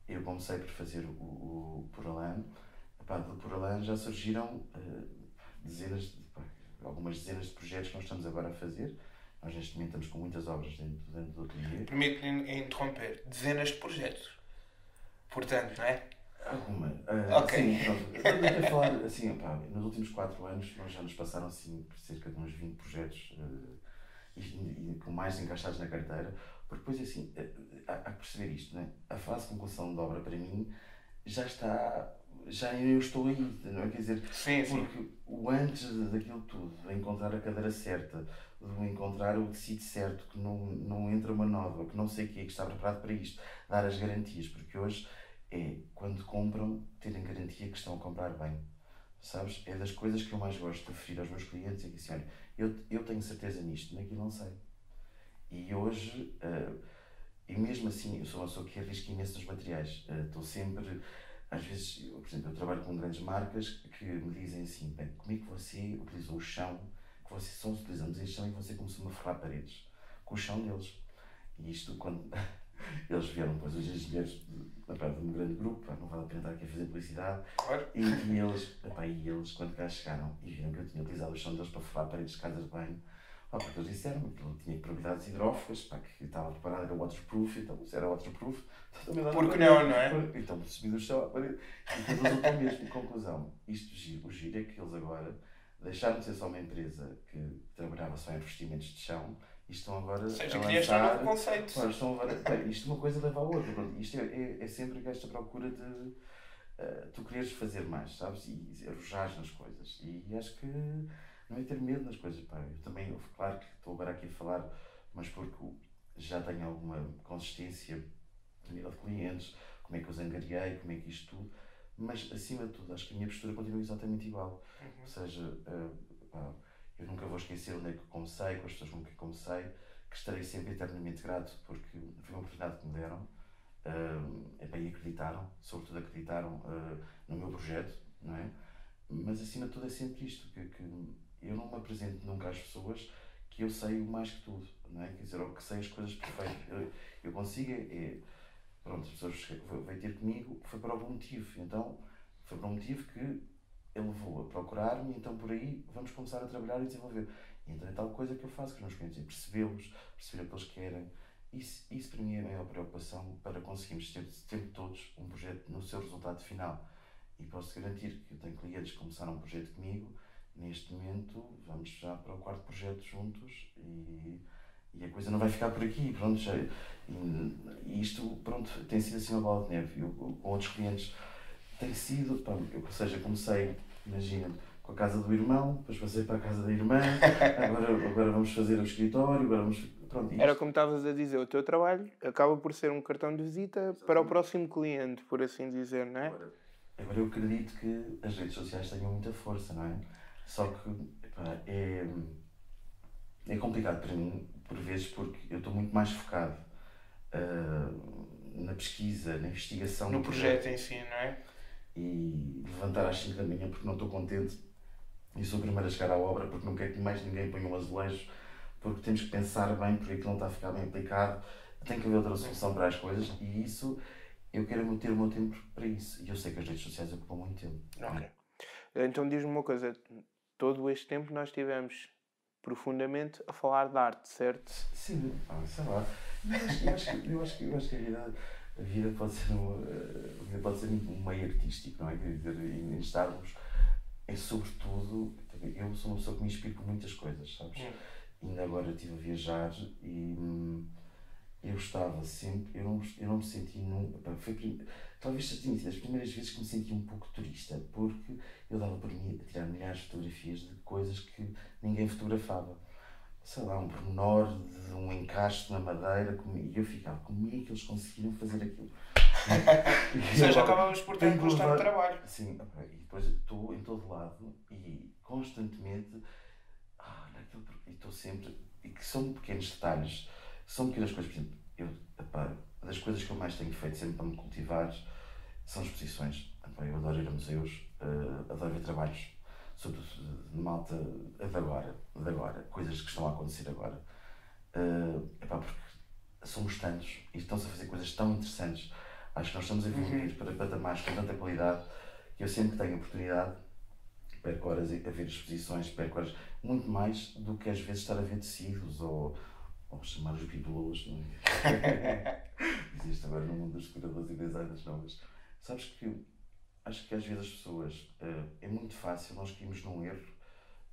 eu comecei por fazer o, o Puralan, epá, do Puralan já surgiram uh, dezenas, de, pá, algumas dezenas de projetos que nós estamos agora a fazer. Nós neste momento estamos com muitas obras dentro, dentro do ateliê. Permite-me interromper, dezenas de projetos. Portanto, não é? Alguma. Uh, ok. Sim. Eu falar assim, epá, nos últimos 4 anos nós já nos passaram assim, cerca de uns 20 projetos uh, e, e, com mais encaixados na carteira. Porque depois assim, há, há que perceber isto, né? a fase de conclusão de obra para mim já está, já eu estou aí, não é? Quer dizer, sim, porque sim. o antes daquilo tudo, de encontrar a cadeira certa, de encontrar o tecido certo, que não, não entra uma nova, que não sei o que, que está preparado para isto, dar as garantias, porque hoje é quando compram, terem garantia que estão a comprar bem. Sabes? É das coisas que eu mais gosto de referir aos meus clientes, é que assim, olha, eu, eu tenho certeza nisto, naquilo não sei. E hoje, uh, e mesmo assim, eu sou uma pessoa que arrisca imenso nos materiais. Uh, estou sempre, às vezes, eu, por exemplo, eu trabalho com grandes marcas que me dizem assim: bem, como é que você utilizou o chão, que vocês só utilizamos este chão e você começou a ferrar paredes com o chão deles. E isto, quando [LAUGHS] eles vieram, depois os engenheiros de, de um grande grupo, não vale a pena estar aqui a fazer publicidade. Claro. E, e, eles, epá, e eles, quando cá chegaram e viram que eu tinha utilizado o chão deles para ferrar paredes de casas de banho Pá, porque eles disseram que ele tinha propriedades hidrófugas, pá, que estava preparado, era waterproof, então se era waterproof, então também Porque não, não é? Então subi do chão à parede. E eles resultou mesmo. Conclusão, isto giro, o giro é que eles agora deixaram de ser só uma empresa que trabalhava só em investimentos de chão e estão agora. Ou seja, querias estar no conceito. Claro, estão agora, bem, isto uma coisa leva à outra. Isto é, é, é sempre esta procura de. Uh, tu quereres fazer mais, sabes? E arrojar nas coisas. E acho que não é ter medo nas coisas. Pá. Eu também, eu, claro que estou agora aqui a falar, mas porque já tenho alguma consistência a nível de clientes, como é que eu os angariei, como é que isto tudo, mas acima de tudo, acho que a minha postura continua exatamente igual. Uhum. Ou seja, pá, eu nunca vou esquecer onde é que comecei, com as pessoas com que comecei, que estarei sempre eternamente grato, porque foi uma oportunidade que me deram. Uh, é bem, acreditaram, sobretudo acreditaram uh, no meu projeto, não é? Mas acima de tudo é sempre isto, que, que eu não me apresento nunca às pessoas que eu sei o mais que tudo, não é? Quer dizer, ou que sei as coisas perfeitas. Eu, eu consigo, é, é, pronto, as pessoas vêm ter comigo foi por algum motivo, então foi por um motivo que ele levou a procurar-me, então por aí vamos começar a trabalhar e desenvolver. E então é tal coisa que eu faço com os meus clientes, é percebê-los, perceber o que eles querem. Isso, isso para mim é a maior preocupação para conseguirmos ter sempre todos um projeto no seu resultado final. E posso garantir que eu tenho clientes que começaram um projeto comigo Neste momento, vamos já para o quarto projeto juntos e, e a coisa não vai ficar por aqui. Pronto, já, e, e isto pronto, tem sido assim uma bola de neve. Eu, com outros clientes tem sido, pá, eu, ou seja, comecei, imagina, com a casa do irmão, depois passei para a casa da irmã, [LAUGHS] agora, agora vamos fazer o escritório, agora vamos. Pronto, isto. Era como estavas a dizer, o teu trabalho acaba por ser um cartão de visita para o próximo cliente, por assim dizer, não é? Agora, agora eu acredito que as redes sociais tenham muita força, não é? Só que epá, é, é complicado para mim, por vezes, porque eu estou muito mais focado uh, na pesquisa, na investigação. No projeto, projeto em si, não é? E levantar às 5 da manhã porque não estou contente e sou o primeiro a chegar à obra porque não quero que mais ninguém ponha um azulejo, porque temos que pensar bem porque aquilo não está a ficar bem aplicado. Tem que haver outra solução para as coisas e isso eu quero ter o meu tempo para isso. E eu sei que as redes sociais ocupam muito tempo. Ok. Então diz-me uma coisa, todo este tempo nós tivemos profundamente a falar de arte, certo? Sim, ah, sei lá. Eu acho, eu acho, eu acho, eu acho que a vida, a vida pode ser um, a vida pode ser um meio artístico, não é? Quer dizer, em estarmos, é sobretudo, eu sou uma pessoa que me inspira por muitas coisas, sabes? Hum. Ainda agora estive a viajar e hum, eu estava sempre, eu não, eu não me senti nunca, foi, talvez tenha sido as primeiras vezes que me senti um pouco turista, porque eu dava por mim a tirar milhares de fotografias de coisas que ninguém fotografava. Sei lá, um pormenor de um encaixe na madeira, e eu ficava, como é que eles conseguiram fazer aquilo? [LAUGHS] Ou seja, acabamos por ter um constante trabalho. Sim, e depois estou em todo lado e constantemente, ah, e estou sempre, e que são pequenos detalhes são pequenas coisas, por exemplo, eu, epá, das coisas que eu mais tenho feito sempre para me cultivar são exposições. Eu adoro ir a museus, uh, adoro ver trabalhos, sobretudo de malta de agora, de agora, coisas que estão a acontecer agora. Uh, epá, porque somos tantos e estão-se a fazer coisas tão interessantes. Acho que nós estamos a evoluir uhum. para patamares com tanta qualidade que eu sempre que tenho oportunidade perco horas a ver exposições, perco horas, muito mais do que às vezes estar a ver tecidos ou vamos chamar os bibelôs, não é? [LAUGHS] Existe agora no mundo dos decoradores e designers, não, mas sabes que acho que às vezes as pessoas, uh, é muito fácil nós caímos num erro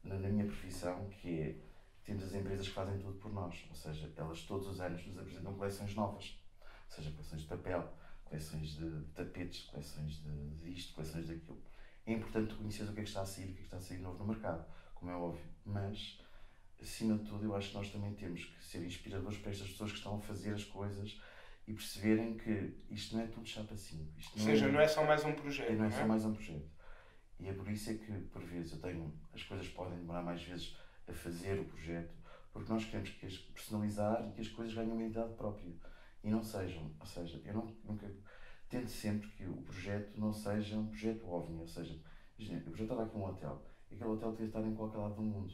na, na, minha profissão, que é, temos as empresas que fazem tudo por nós, ou seja, elas todos os anos nos apresentam coleções novas, ou seja, coleções de papel, coleções de tapetes, coleções de, de isto, coleções daquilo. É importante conhecer o que é que está a sair, o que é que está a sair novo no mercado, como é óbvio, mas acima de tudo, eu acho que nós também temos que ser inspiradores para estas pessoas que estão a fazer as coisas e perceberem que isto não é tudo chapa 5. Ou seja, é, não é só mais um projeto. Não é, não é só mais um projeto. E é por isso é que, por vezes, eu tenho. As coisas podem demorar mais vezes a fazer o projeto, porque nós queremos que as personalizar e que as coisas ganhem uma identidade própria. E não sejam. Ou seja, eu não, nunca. Tento sempre que o projeto não seja um projeto ovni. Ou seja, o projeto estava aqui um hotel. E aquele hotel que estar em qualquer lado do mundo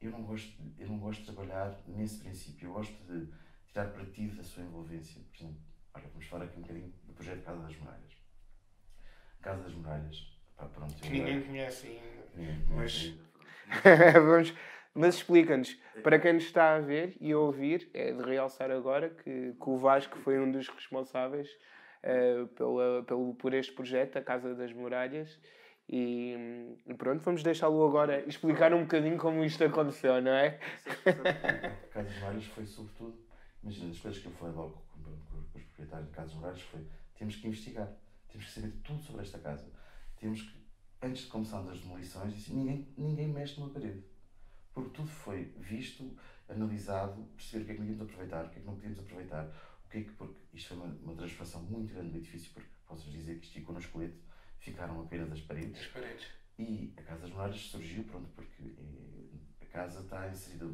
eu não gosto, eu não gosto de trabalhar nesse princípio. Eu gosto de tirar partido da sua envolvência. Por exemplo, olha, vamos falar aqui um bocadinho do projeto Casa das Muralhas. Casa das Muralhas, pá, pronto. Que ninguém conhece ainda. Ninguém conhece mas... ainda. [LAUGHS] vamos, mas explica-nos, para quem nos está a ver e a ouvir, é de realçar agora que, que o Vasco foi um dos responsáveis uh, pela, pelo, por este projeto, a Casa das Muralhas, e pronto, vamos deixá-lo agora explicar um bocadinho como isto aconteceu, não é? Casas Várias foi sobretudo, imagina, as coisas que eu falei logo com, com, com os proprietários de Casas Várias foi temos que investigar, temos que saber tudo sobre esta casa. Temos que, antes de começarmos as demolições, disse, ninguém, ninguém mexe numa parede. Porque tudo foi visto, analisado, perceber o que é que podíamos aproveitar, o que é que não podíamos aproveitar, o que é que, porque isto foi uma, uma transformação muito grande do edifício, porque posso dizer que isto ficou no esqueleto ficaram apenas as paredes. As paredes. E a Casa das Muralhas surgiu, pronto, porque a casa está inserida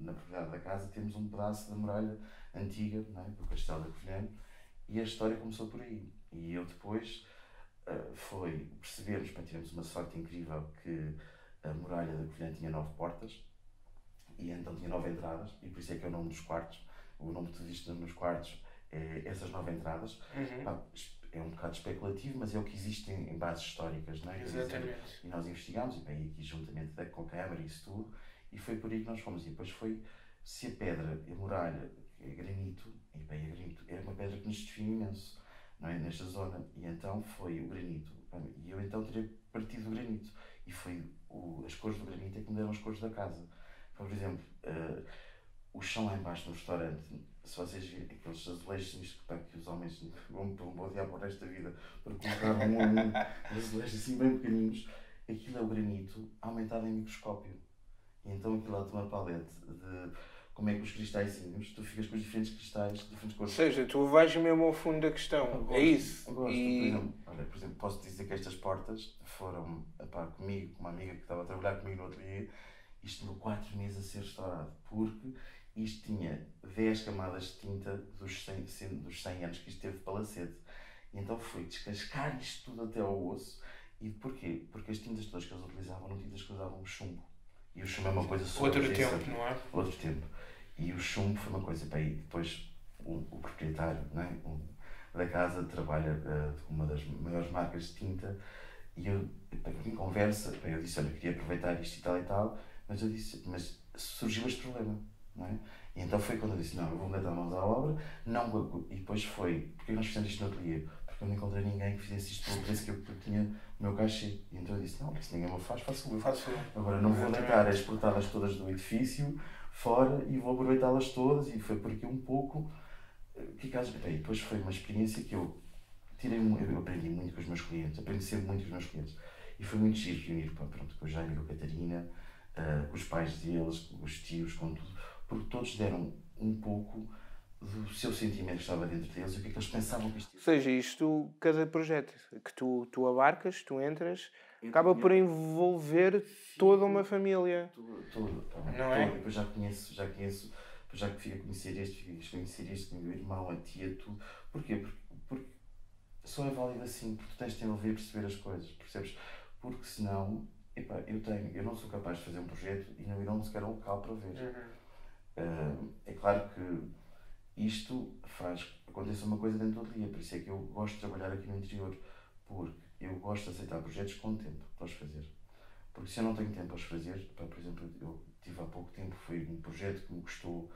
na propriedade da casa, temos um pedaço da muralha antiga, não é? do Castelo da Covilhã, e a história começou por aí. E eu depois uh, foi percebermos, para tivemos uma sorte incrível que a muralha da Covilhã tinha nove portas, e então tinha nove entradas, e por isso é que é o nome dos quartos. O nome que tu nos quartos é essas nove entradas. Uhum. Pá, é um bocado especulativo, mas é o que existe em, em bases históricas, não é? Exatamente. E nós investigámos, e bem, aqui juntamente com a Câmara e isso tudo, e foi por aí que nós fomos. E depois foi se a pedra, a muralha, é granito, e bem, é granito, é uma pedra que nos define imenso, não é? Nesta zona. E então foi o granito. E eu então tirei partido do granito. E foi o, as cores do granito é que me deram as cores da casa. Por exemplo, uh, o chão lá embaixo no restaurante, se vocês virem aqueles azulejos que, pá, que os homens vão, vão odiar por esta vida, porque colocaram um a um, [LAUGHS] azulejos assim bem pequeninos, aquilo é o granito aumentado em microscópio. Então aquilo lá tem uma palete de como é que os cristalzinhos, tu ficas com os diferentes cristais, diferentes cores. Ou seja, tu vais mesmo ao fundo da questão. Gosto, é isso. Gosto. E... Por, exemplo, olha, por exemplo, posso dizer que estas portas foram epá, comigo, com uma amiga que estava a trabalhar comigo no ateliê, isto demorou 4 meses a ser restaurado, porque isto tinha 10 camadas de tinta dos 100, dos 100 anos que isto teve de palacete. E então fui descascar isto tudo até ao osso. E porquê? Porque as tintas todas que eles utilizavam eram tintas que usavam chumbo. E o chumbo é uma coisa Outro tempo, não é? Outro tempo. E o chumbo foi uma coisa. Bem, depois o, o proprietário né, o, da casa trabalha uh, uma das maiores marcas de tinta. E eu, em conversa, bem, eu disse: Olha, queria aproveitar isto e tal e tal. Mas eu disse: Mas surgiu este problema. Não é? E então foi quando eu disse: Não, eu vou meter mãos à obra. Não, e depois foi: Porque nós fizemos isto no ateliê? Porque eu não encontrei ninguém que fizesse isto pelo preço que eu, tinha o meu cachê. E então eu disse: Não, se ninguém me faz, faço eu. Faço eu. Agora não vou deitar as portadas todas do edifício fora e vou aproveitá-las todas. E foi porque um pouco. Eh, que caso, bem, depois foi uma experiência que eu tirei, eu aprendi muito com os meus clientes, aprendi sempre muito com os meus clientes. E foi muito giro reunir pronto, com o Jaime e com a Catarina, uh, com os pais deles, com os tios, com tudo, porque todos deram um pouco do seu sentimento que estava dentro deles e o que é que eles pensavam que isto Ou seja, isto, cada projeto que tu, tu abarcas, tu entras, acaba por envolver toda uma família. Tudo, tudo, tá não é? Depois já conheço, já conheço, depois já fico a conhecer este, fico a conhecer este, meu irmão, a tia, tudo. Porquê? Porque, porque só é válido assim, porque tu tens de envolver e perceber as coisas, percebes? Porque senão, epá, eu tenho, eu não sou capaz de fazer um projeto e não ir a um sequer um local para ver. Uhum. Uh, é claro que isto faz acontecer uma coisa dentro do dia, por isso é que eu gosto de trabalhar aqui no interior, porque eu gosto de aceitar projetos com tempo para os fazer. Porque se eu não tenho tempo para os fazer, para, por exemplo, eu tive há pouco tempo, foi um projeto que me custou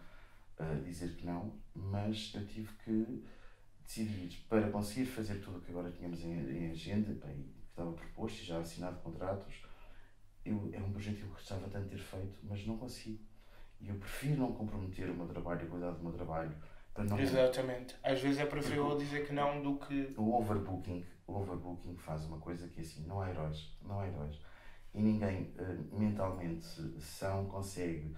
uh, dizer que não, mas eu tive que decidir para conseguir fazer tudo o que agora tínhamos em, em agenda, bem, que estava proposto e já assinado contratos, eu, é um projeto que eu gostava tanto de ter feito, mas não consigo. E eu prefiro não comprometer o meu trabalho e cuidar do meu trabalho para não. Exatamente. Às vezes é preferível dizer que não do que. O overbooking, o overbooking faz uma coisa que é assim, não há heróis, não há heróis. E ninguém uh, mentalmente são consegue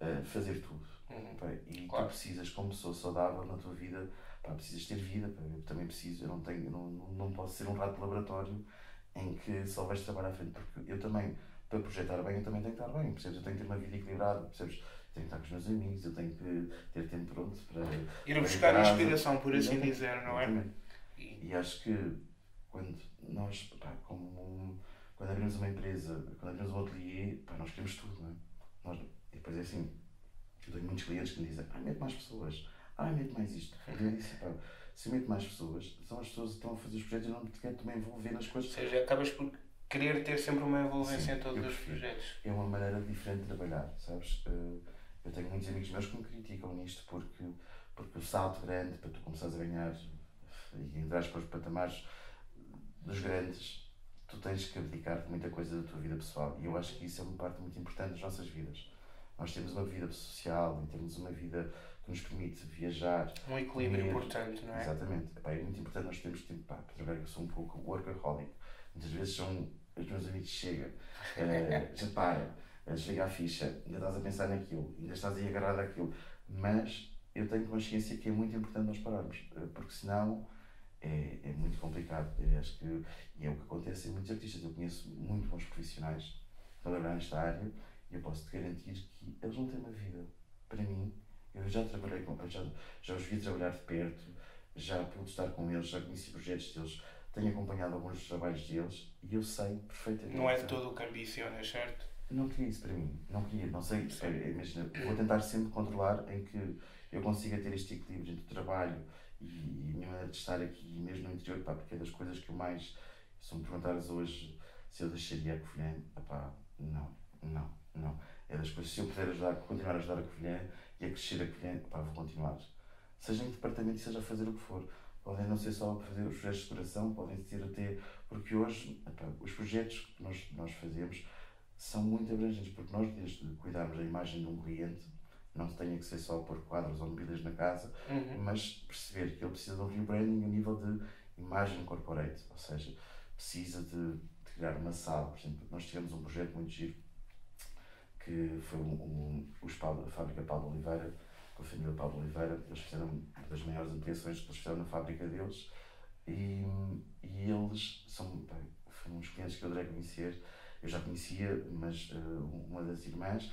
uh, fazer tudo. Uhum. e claro. tu precisas, como pessoa saudável na tua vida, pá, precisas ter vida. Pá, eu também preciso, eu não, tenho, não, não posso ser um rato de laboratório em que só vais trabalhar à frente. Porque eu também, para projetar bem, eu também tenho que estar bem. Percebes? Eu tenho que ter uma vida equilibrada. Percebes? Tenho que estar com os meus amigos, eu tenho que ter tempo pronto para. Ir buscar casa. inspiração, por assim dizer, não é? E... e acho que quando nós, pá, como quando abrimos uma empresa, quando abrimos um ateliê, pá, nós queremos tudo, não é? Nós, e depois é assim, eu tenho muitos clientes que me dizem, ai, mete mais pessoas, ai, mete mais isto. Eu disse, pá, se mete mais pessoas, são as pessoas que estão a fazer os projetos e não te quero também envolver nas coisas. Ou seja, acabas por querer ter sempre uma envolvência Sim, em todos os projetos. É uma maneira diferente de trabalhar, sabes? Uh, eu tenho muitos amigos meus que me criticam nisto porque, porque o salto grande para tu começares a ganhar e entrares para os patamares dos grandes, tu tens que abdicar de muita coisa da tua vida pessoal. E eu acho que isso é uma parte muito importante das nossas vidas. Nós temos uma vida social e temos uma vida que nos permite viajar. Um equilíbrio comer. importante, não é? Exatamente. Epá, é muito importante nós termos tempo para trabalhar. Eu sou um pouco workaholic. Muitas vezes são os meus amigos chegam, uh, [LAUGHS] já para chega a ficha, ainda estás a pensar naquilo, ainda estás aí agarrado àquilo. Mas eu tenho consciência que é muito importante nós pararmos, eh, porque senão é, é muito complicado. Eu acho que, e é o que acontece em muitos artistas. Eu conheço muito bons profissionais que trabalham nesta área e eu posso te garantir que eles não têm uma vida. Para mim, eu já trabalhei com já, já os vi trabalhar de perto, já pude estar com eles, já conheci projetos deles, tenho acompanhado alguns dos trabalhos deles e eu sei perfeitamente. Não é todo o que ambicionas, certo? Não queria isso para mim. Não queria, não sei. Imagina, vou tentar sempre controlar em que eu consiga ter este equilíbrio entre o trabalho e, e a minha maneira de estar aqui, mesmo no interior, pá, porque é das coisas que eu mais. Se me perguntares hoje se eu deixaria a Covilhã, pá, não, não, não. É das coisas, se eu puder ajudar, continuar a ajudar a Covilhã e a crescer a Covilhã, pá, vou continuar. Seja em departamento, seja a fazer o que for. Podem não ser só fazer os projetos de decoração, podem ser até. Porque hoje, os projetos que nós, nós fazemos são muito abrangentes, porque nós, desde cuidarmos da imagem de um cliente, não tenha que ser só pôr quadros ou mobílias na casa, Uhum. mas perceber que ele precisa de um rebranding a nível de imagem corporate, ou seja, precisa de, de criar uma sala. Por exemplo, nós tivemos um projeto muito giro que foi um, um, Paulo, a fábrica Paulo Oliveira, com a família Paulo Oliveira, eles fizeram uma das maiores ampliações que eles fizeram na fábrica deles e, e eles são bem, foram uns clientes que eu adorei conhecer. Eu já conhecia, mas uh, uma das irmãs,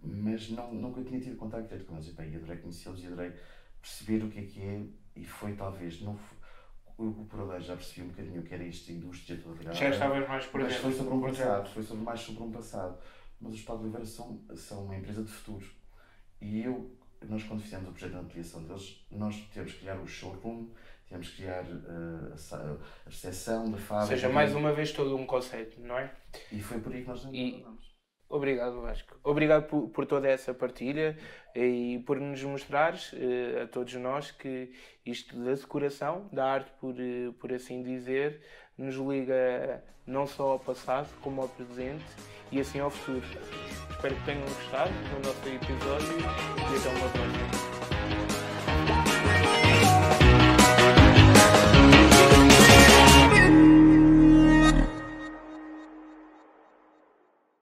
mas não, nunca tinha tido contato direto com eles. E, bem, adorei conhecê-los e adorei perceber o que é que é, e foi talvez, não foi, eu por ali já percebi um bocadinho o que era esta indústria toda ligada. Já estavas mais por Mas foi sobre um passado, foi sobre mais sobre um passado. Mas os Paulo Oliveira são, são uma empresa de futuro. E eu, nós quando fizemos o projeto de ampliação deles, nós temos que criar o showroom, temos que criar uh, a, recepção da Ou fábrica. seja, mais uma vez todo um conceito, não é? E foi por aí que nós nos E- tornamos. Obrigado, Vasco. Obrigado por, por toda essa partilha e por nos mostrares eh, a todos nós que isto da decoração, da arte, por, eh, por assim dizer, nos liga não só ao passado como ao presente e assim ao futuro. Espero que tenham gostado do nosso episódio e até uma próxima.